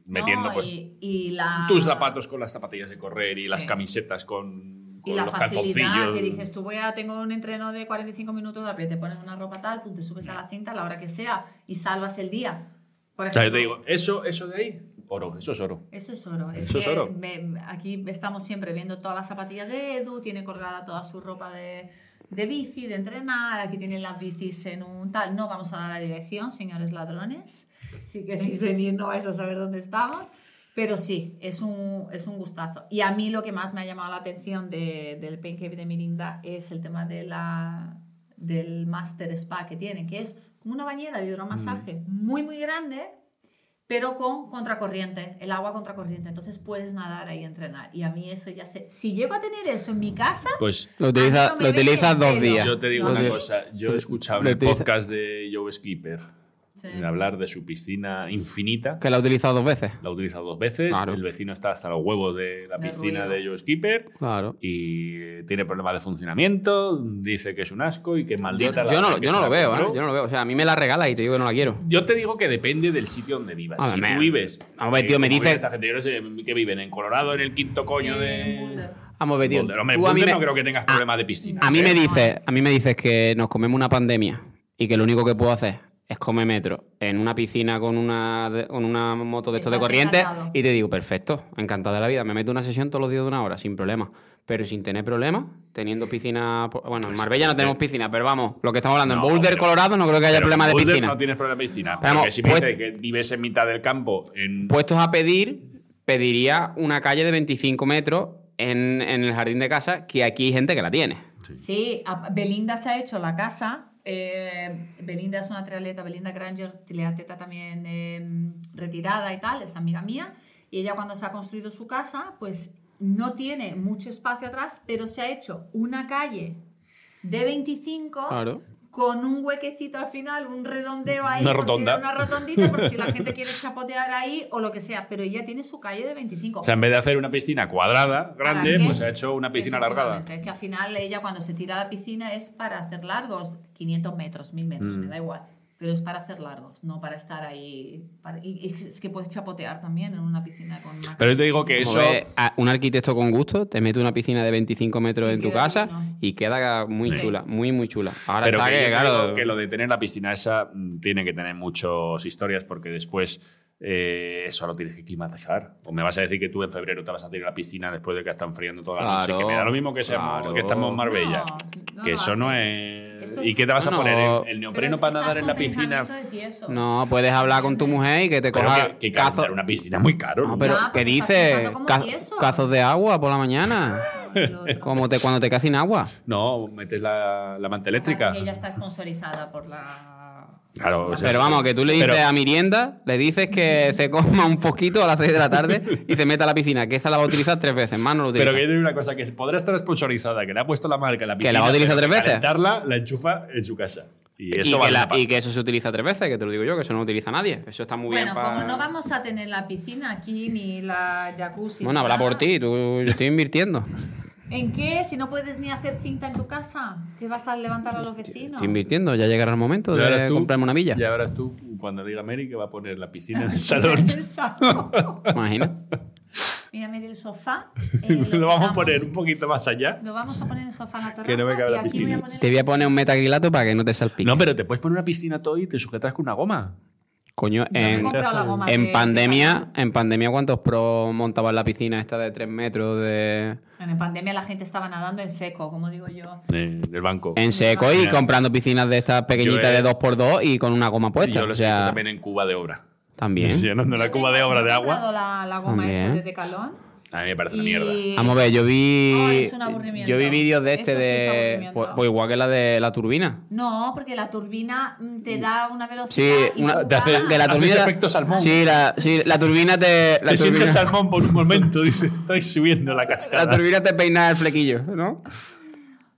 metiendo No, pues, y, y la... tus zapatos con las zapatillas de correr y Sí. las camisetas con, Y con la los facilidad que dices, tú voy a, tengo un entreno de 45 minutos, te pones una ropa tal, te subes a la cinta a la hora que sea y salvas el día. Por O sea, yo ejemplo, te digo, eso, eso de ahí, oro, eso es oro. Eso es oro. Es Eso es que oro. me- aquí estamos siempre viendo todas las zapatillas de Edu, tiene colgada toda su ropa de, de bici, de entrenar, aquí tienen las bicis en un tal. No vamos a dar la dirección, señores ladrones. Si queréis venir no vais a saber dónde estamos. Pero sí, es un, es un gustazo. Y a mí lo que más me ha llamado la atención de- del Pain Cave de Mirinda es el tema de la, del Master Spa que tiene, que es como una bañera de hidromasaje muy, muy grande, pero con contracorriente, el agua contracorriente. Entonces puedes nadar ahí y entrenar. Y a mí eso ya sé. Si llego a tener eso en mi casa, Pues Lo, utiliza- Ah, no utilizas el dos días. yo te digo una cosa, yo he escuchado el utiliza- podcast de Joe Skipper Sí. hablar de su piscina infinita. Que la he utilizado dos veces. La ha utilizado dos veces, Claro. el vecino está hasta los huevos de la De piscina ruido. de Joe Skipper Claro. y tiene problemas de funcionamiento, dice que es un asco y que Yo, maldita la yo no, yo no lo veo. ¿eh? Yo no lo veo. O sea, a mí me la regala y te digo que no la quiero. Yo te digo que depende del sitio donde vivas. A si tú vives. Hombre, tío, me dice- Esta gente, yo no sé que viven en Colorado, en el quinto coño En de. Vamos a ver, tío. Boulder. Hombre, en tú a mí me- no creo que tengas problemas de piscina. A mí ¿eh? me dices, a mí me dices que nos comemos una pandemia y que lo único que puedo hacer es comer metro en una piscina con una, con una moto de estos de corriente encantado. y te digo, perfecto, encantada de la vida. Me meto una sesión todos los días de una hora, sin problema. Pero sin tener problemas, teniendo piscina. por- Bueno, en Marbella no tenemos piscina, pero vamos, lo que estamos hablando, No, en Boulder, pero- Colorado, no creo que haya problema en de piscina. No tienes problema de piscina. Pero Porque vamos, si me pues- dices que vives en mitad del campo, en. Puestos a pedir, pediría una calle de 25 metros en, en el jardín de casa, que aquí hay gente que la tiene. Sí, a- Belinda se ha hecho la casa. Eh, Belinda es una triatleta, Belinda Granger, triatleta también eh, retirada y tal, es amiga mía. Y ella cuando se ha construido su casa, pues no tiene mucho espacio atrás, pero se ha hecho una calle de 25 Claro. Con un huequecito al final, un redondeo ahí, Una por si- rotonda. una rotondita por si la gente quiere chapotear ahí o lo que sea. Pero ella tiene su calle de 25. O sea, en vez de hacer una piscina cuadrada, grande, pues ha hecho una piscina alargada. Es que al final ella cuando se tira a la piscina es para hacer largos, 500 metros, 1000 metros, Mm. me da igual. Pero es para hacer largos, no para estar ahí. para- y, es que puedes chapotear también en una piscina con una Pero yo te digo que eso. un arquitecto con gusto te mete una piscina de 25 metros Y en tu casa y queda muy Sí. chula, muy, muy chula. Ahora Pero está que, que, claro, que lo de tener la piscina esa mm, tiene que tener muchas historias porque después eh, eso lo tienes que climatizar. O me vas a decir que tú en febrero te vas a tirar a la piscina después de que están friando toda la noche. Que me da lo mismo que, seamos, claro. que estamos en Marbella. No, no que eso no es. ¿Y qué te vas a No, poner? ¿El, neopreno para nadar en la piscina? no, puedes hablar con tu mujer y que te Pero coja que, que cazo- una piscina es muy caro. No, pero ¿qué dices? cazos de agua por la mañana. Como te, cuando te quedas sin agua. No, metes la, la manta eléctrica. Ella está sponsorizada por la. Claro, o sea, Pero vamos, que tú le dices pero- a Mirienda, le dices que se coma un poquito a las 6 de la tarde y se meta a la piscina, que esa la va a utilizar tres veces, más no lo utiliza. Pero que yo digo una cosa, que podrá estar sponsorizada, que le ha puesto la marca la Que piscina. la va a utilizar tres que veces. calentarla, la enchufa en su casa. Y Y eso que la- una pasta. y que eso se utiliza tres veces, que te lo digo yo, que eso no lo utiliza nadie. Eso está muy Bueno, bien para... como no vamos a tener la piscina aquí ni la jacuzzi. Bueno, habla por ti, tú, yo estoy invirtiendo. ¿En qué? Si no puedes ni hacer cinta en tu casa, ¿qué vas a levantar a los vecinos? Estoy invirtiendo, ya llegará el momento Ya de tú- comprarme una villa. Ya verás tú, cuando diga Mary, que va a poner la piscina en el salón. Exacto. Imagina. Mira, mira el sofá. eh, Lo vamos a poner un poquito más allá. Lo vamos a poner en el sofá en la terraza. Que no me cabe la piscina. Voy Te voy a poner un metacrilato para que no te salpique. No, pero te puedes poner una piscina todo y te sujetas con una goma. Coño, en, comprado la goma en de- pandemia, en pandemia, ¿cuántos pros montaban la piscina esta de 3 metros de En pandemia la gente estaba nadando en seco, como digo yo. Eh, del banco. en seco y comprando piscinas de estas pequeñitas he- de 2x2 y con una goma Y puesta? yo O los he visto sea, también en Cuba de obra. también. Llenando la cuba de obra de agua. comprado la, la goma esa de Decalón. A mí me parece una mierda. Vamos a ver, yo vi. No, es un aburrimiento. Yo vi vídeos de este Eso sí es de. Pues, pues igual que la de la turbina. No, porque la turbina mm, te da una velocidad. Sí, una- te hace-. De la Haces turbina. efecto salmón. Sí, la, sí, la turbina te. La Te turbina, sientes salmón por un momento, dices, estoy subiendo la cascada. la turbina te peina el flequillo, ¿no?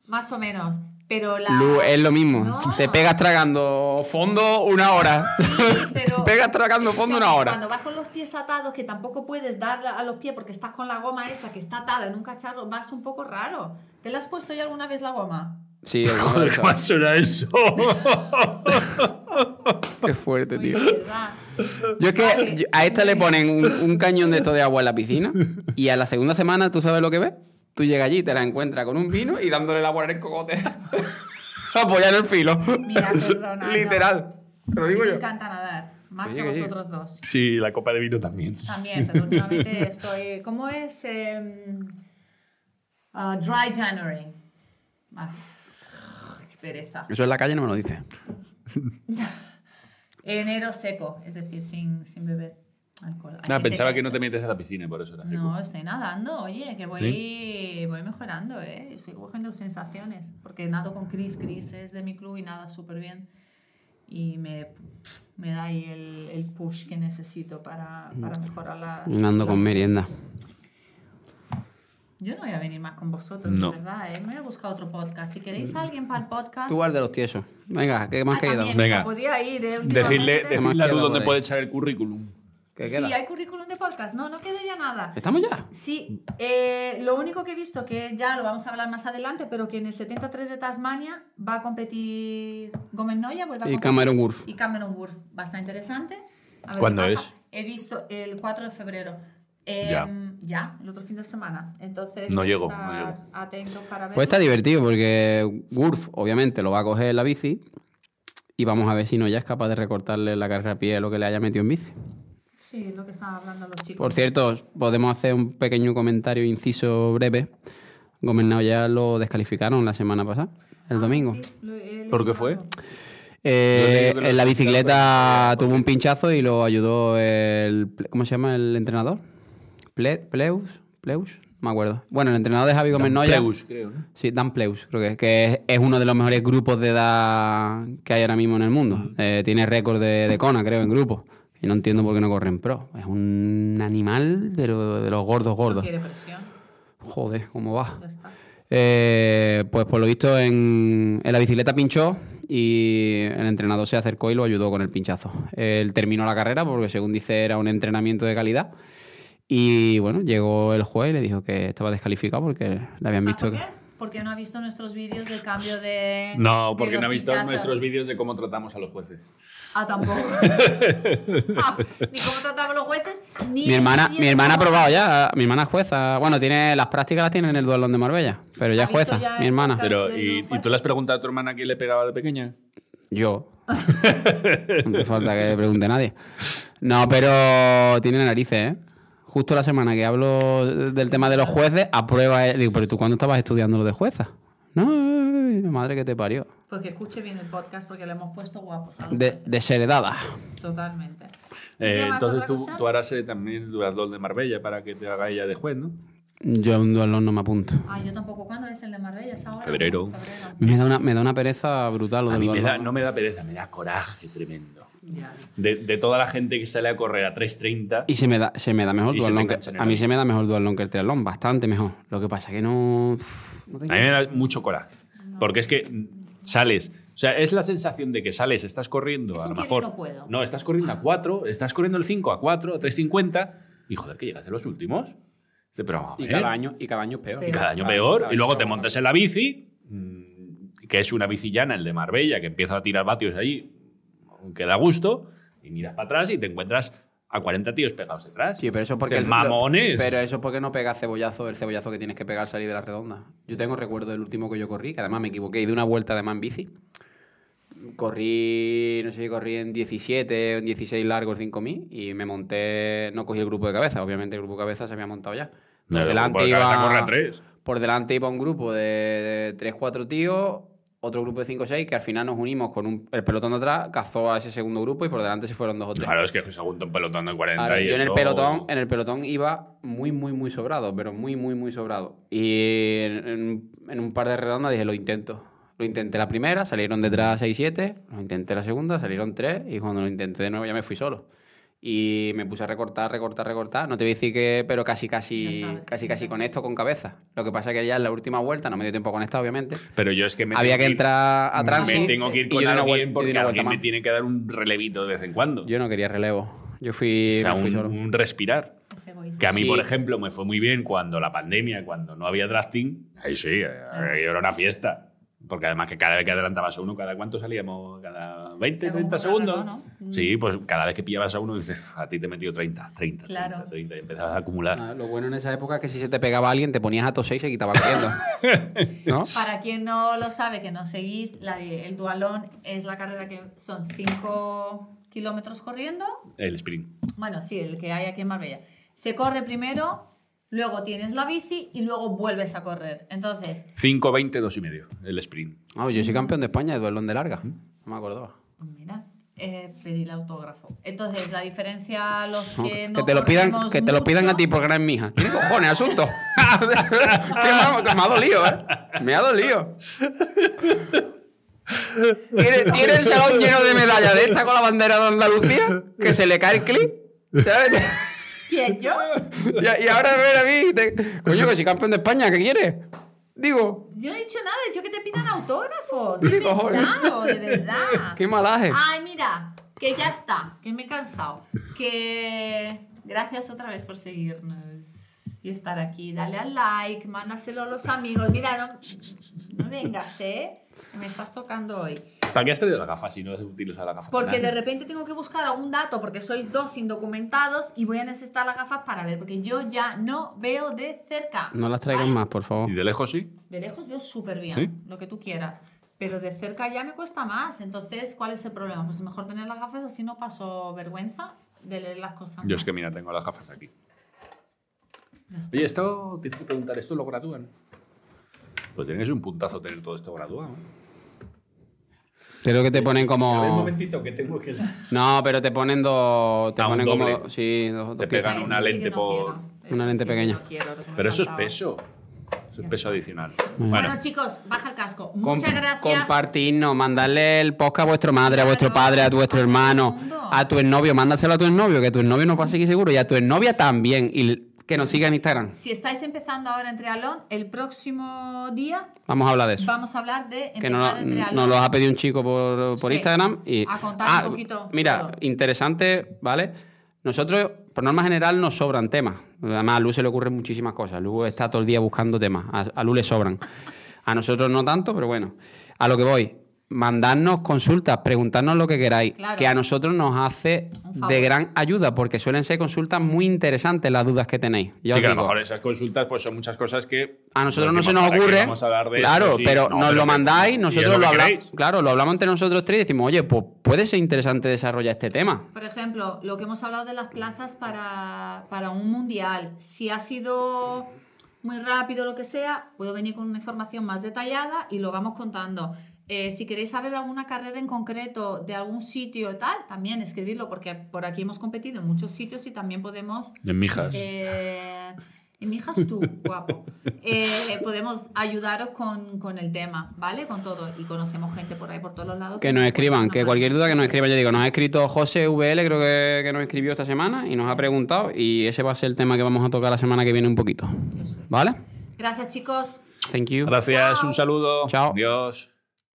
Más o menos. Pero la. Lu, es lo mismo. No. Te pegas tragando fondo una hora. Sí, pero. pegas tragando fondo una hora. Cuando vas con los pies atados, que tampoco puedes dar a los pies porque estás con la goma esa que está atada en un cacharro, vas un poco raro. ¿Te la has puesto ya alguna vez la goma? Sí, Joder. ¿cómo suena eso? Qué fuerte, tío. verdad. Yo es que a esta le ponen un, un cañón de esto de agua en la piscina y a la segunda semana, ¿tú sabes lo que ves? Tú llegas allí, te la encuentras con un vino y dándole el agua en el cocote. Apoyar el filo. Mira, perdona. Literal. Te lo digo Me yo. encanta nadar. Más Oye, que sí. vosotros dos. Sí, la copa de vino también. También, pero últimamente estoy. ¿Cómo es? Em, ah, dry January. Ah, qué pereza. Eso en la calle no me lo dice. Enero seco, es decir, sin, sin beber alcohol. Ah, gente pensaba que no te metes a la piscina, por eso era. No, estoy nadando, oye, que voy, voy mejorando, ¿eh? Estoy cogiendo sensaciones. Porque nado con Chris, Chris es de mi club y nada súper bien. Y me, me da ahí el, el push que necesito para, para mejorar las. Nando con merienda. Yo no voy a venir más con vosotros, No. de verdad, ¿eh? Me voy a buscar otro podcast. Si queréis a alguien para el podcast. Tú al de los tiesos. Venga, ¿qué más Ah, queda? también, Venga. podía ir, ¿eh? Decirle, Últimamente- ¿Qué más decirle a queda dónde puede echar el currículum. ¿Qué Sí, hay currículum de podcast. No, no queda ya nada. ¿Estamos ya? Sí, eh, lo único que he visto, que ya lo vamos a hablar más adelante, pero que en el 73 de Tasmania va a competir Gómez Noya. vuelve a Y competir. Cameron Wurf. Y Cameron Wurf. Va a estar interesante. A ver ¿Cuándo es? He visto el 4 de febrero. Eh, Ya. ya, el otro fin de semana. Entonces, No hay que llego, estar no llego. atentos para ver. Pues está divertido porque Wurf obviamente lo va a coger en la bici y vamos a ver si no ya es capaz de recortarle la carrera a pie lo que le haya metido en bici. Sí, es lo que estaban hablando los chicos. Por cierto, podemos hacer un pequeño comentario inciso breve. Gómez ya lo descalificaron la semana pasada, el Ah, domingo. sí, lo he ¿Por qué fue? Eh, en la bicicleta pero- tuvo un pinchazo y lo ayudó el... ¿Cómo se llama el entrenador? Ple- ¿Pleus? ¿Pleus? No me acuerdo. Bueno, el entrenador de Javi Gómez Noya... Pleus, creo, ¿no? Sí, Dan Pleus, creo que es, que es, es uno de los mejores grupos de edad que hay ahora mismo en el mundo. Mm. Eh, tiene récord de, de Kona, creo, en grupo. Y no entiendo por qué no corre en pro. Es un animal de, lo- de los gordos gordos. Quiere presión. Joder, ¿cómo va? Ya está. Eh, pues por lo visto en, en la bicicleta pinchó y el entrenador se acercó y lo ayudó con el pinchazo. Él terminó la carrera porque según dice era un entrenamiento de calidad. Y bueno, llegó el juez y le dijo que estaba descalificado porque le habían ¿Ah, visto ¿Por que... qué? Porque no ha visto nuestros vídeos del cambio de. No, porque no ha visto pinchazos. nuestros vídeos de cómo tratamos a los jueces. Ah, tampoco. Ah, ni cómo tratamos los jueces, ni. Mi hermana, mi hermana ha probado ya, mi hermana es jueza. Bueno, tiene las prácticas las tiene en el duelón de Marbella, pero ya ¿Ha es jueza, ya mi hermana. Pero, ¿y, los ¿y tú le has preguntado a tu hermana quién le pegaba de pequeña? Yo. no hace falta que le pregunte a nadie. No, pero tiene narices, ¿eh? Justo la semana que hablo del tema de los jueces, aprueba. Digo, pero tú cuándo estabas estudiando lo de jueza? No, madre que te parió. Porque escuche bien el podcast porque le hemos puesto guapos De, desheredada. Totalmente. Eh, ¿Qué más, entonces tú, harás eh, también el duatlón de Marbella para que te haga ella de juez, ¿no? Yo a un duelón no me apunto. Ah, yo tampoco. ¿Cuándo es el de Marbella? ¿Es ahora? Febrero. Febrero. Me da una, me da una pereza brutal lo A del mí me duatlón. da, no me da pereza, me da coraje tremendo. De, de toda la gente que sale a correr a 3.30. Y se me da, se me da mejor duatlón a mí se me da mejor duatlón que el triatlón, bastante mejor. Lo que pasa que no, no A mí me da mucho coraje. Porque es que sales. O sea, es la sensación de que sales, estás corriendo Es a lo mejor. no puedo. No, estás corriendo a 4, estás corriendo el 5 a 4, a 3.50. Y joder, que llegas a los últimos. Dice, pero y cada año y cada año es peor. Y cada año Cada- peor. cada y luego año te peor. montas en la bici, mm, que es una bici llana, el de Marbella, que empieza a tirar vatios allí, que da gusto, y miras para atrás y te encuentras a 40 tíos pegados detrás. Sí, pero eso porque el- mamones. Pero eso porque no pega cebollazo, el cebollazo que tienes que pegar al salir de la redonda. Yo tengo recuerdo del último que yo corrí, que además me equivoqué y de una vuelta además en bici. corrí, no sé si corrí en 17 o en 16 largos 5.000 y me monté, no cogí el grupo de cabeza, obviamente el grupo de cabeza se había montado ya. Por El delante, de iba, corre a tres. por delante iba un grupo de 3-4 tíos, otro grupo de 5 o 6 que al final nos unimos con un- el pelotón de atrás, cazó a ese segundo grupo y por delante se fueron dos o tres. Claro, es que se junta un pelotón de 40 Ahora, y yo en el eso- pelotón, en el pelotón iba muy, muy, muy sobrado, pero muy, muy, muy sobrado. Y en, en- en un par de redondas dije, lo intento. Lo intenté la primera, salieron detrás 6-7, lo intenté la segunda, salieron 3 y cuando lo intenté de nuevo ya me fui solo. Y me puse a recortar, recortar, recortar. No te voy a decir que, pero casi, casi, sabes. casi, casi conecto con cabeza. Lo que pasa que ya en la última vuelta, no me dio tiempo a conectar, obviamente. Pero yo es que me Había tengo que ir- entrar a tránsito. Me tengo que ir y con alguien porque alguien me tiene que dar un relevito de vez en cuando. Yo no quería relevo. Yo fui, o sea, fui un, solo. un respirar. Es. Que a mí, Sí. por ejemplo, me fue muy bien cuando la pandemia, cuando no había drafting. Ahí sí, era una fiesta. Porque además que cada vez que adelantabas a uno, ¿cada cuánto salíamos? ¿Cada 20, Era como 30 segundos? ¿no? Sí, pues cada vez que pillabas a uno dices, a ti te he metido 30, 30, Claro. 30, 30 y empezabas a acumular. Ah, lo bueno en esa época es que si se te pegaba alguien, te ponías a toser y se quitaba corriendo. ¿No? Para quien no lo sabe, que no seguís, la de- el dualón es la carrera que son 5 kilómetros corriendo. El sprint. Bueno, sí, el que hay aquí en Marbella. Se corre primero, luego tienes la bici y luego vuelves a correr. Entonces, 5, 20, 2 y medio, el sprint. Ah, yo soy campeón de España de duelón de larga. No me acordaba. mira, eh, pedí el autógrafo. Entonces, la diferencia, los que no que te lo pidan, que te lo pidan a ti porque eres mi hija. ¿Tiene cojones asunto? me, que me ha dolido, ¿eh? Me ha dolido. ¿Tiene, tiene el salón lleno de medallas de esta con la bandera de Andalucía? Que se le cae el clip. ¿sabes? ¿Quién, yo? Y, y ahora ven a mí. y te- Coño, que soy campeón de España, ¿qué quieres? Digo, Yo no he dicho nada, he dicho que te pidan autógrafo. Qué pesado, de verdad. qué malaje. Ay, mira, que ya está, que me he cansado. Que gracias otra vez por seguirnos y estar aquí. Dale al like, mándaselo a los amigos. Mira, no, no vengas, ¿eh? Me estás tocando hoy. ¿Para qué has traído la gafa si no utilizas la gafa? Porque de repente tengo que buscar algún dato porque sois dos indocumentados y voy a necesitar las gafas para ver, porque yo ya no veo de cerca. No las traigan ¿vale? más, por favor. ¿Y de lejos sí? De lejos veo súper bien, ¿Sí? lo que tú quieras. Pero de cerca ya me cuesta más. Entonces, ¿cuál es el problema? Pues es mejor tener las gafas, así no paso vergüenza de leer las cosas. Yo es que, mira, tengo las gafas aquí. Oye, esto, tienes que preguntar, ¿esto lo gradúan? Pues tiene que ser un puntazo tener todo esto graduado. Creo que te ponen A ver, un como. momentito, que tengo que... No, pero te ponen dos. Te Ah, ponen doble. como. Sí, dos, dos Te piezas. pegan una lente no por- Una lente sí pequeña. no quiero, Pero eso es peso. Eso es peso adicional. Bueno, Bueno, chicos, baja el casco. Com- Muchas gracias. Compartirnos, mandarle el podcast a vuestra madre, a vuestro padre, a vuestro hermano, a tu exnovio, mándaselo a tu exnovio, que tu exnovio nos va a seguir seguro, y a tu exnovia también, y que nos siga en Instagram. Si estáis empezando ahora en Trialón, el próximo día Vamos a hablar de eso. vamos a hablar de Que empezar nos, en nos lo ha pedido un chico por, por Sí. Instagram. Y, A contar Ah, un poquito Mira, todo. interesante, ¿vale? Nosotros, por norma general, nos sobran temas. Además, a Lu se le ocurren muchísimas cosas. Lu está todo el día buscando temas. A, a Lu le sobran. A nosotros no tanto, pero bueno. A lo que voy. Mandarnos consultas, preguntarnos lo que queráis, Claro. que a nosotros nos hace de gran ayuda, porque suelen ser consultas muy interesantes las dudas que tenéis. Ya sí que a lo mejor esas consultas pues son muchas cosas que... A nosotros no se nos ¿para qué ocurre. Vamos a hablar de claro, eso? Sí, pero no, nos pero lo mandáis, nosotros lo hablamos. Claro, lo hablamos entre nosotros tres y decimos, oye, pues puede ser interesante desarrollar este tema. Por ejemplo, lo que hemos hablado de las plazas para, para un mundial. Si ha sido muy rápido lo que sea, puedo venir con una información más detallada y lo vamos contando. Eh, si queréis saber alguna carrera en concreto de algún sitio y tal, también escribirlo, porque por aquí hemos competido en muchos sitios y también podemos En mijas. eh, y mi hija es tú, guapo. Eh, podemos ayudaros con, con el tema, ¿vale? Con todo. Y conocemos gente por ahí, por todos los lados. Que nos escriban, que cualquier duda que nos escriban, escriban yo digo, nos ha escrito José VL, creo que, que nos escribió esta semana y nos ha preguntado y ese va a ser el tema que vamos a tocar la semana que viene un poquito. ¿Vale? Gracias, chicos. Thank you. Gracias, Chao. un saludo. Chao. Adiós.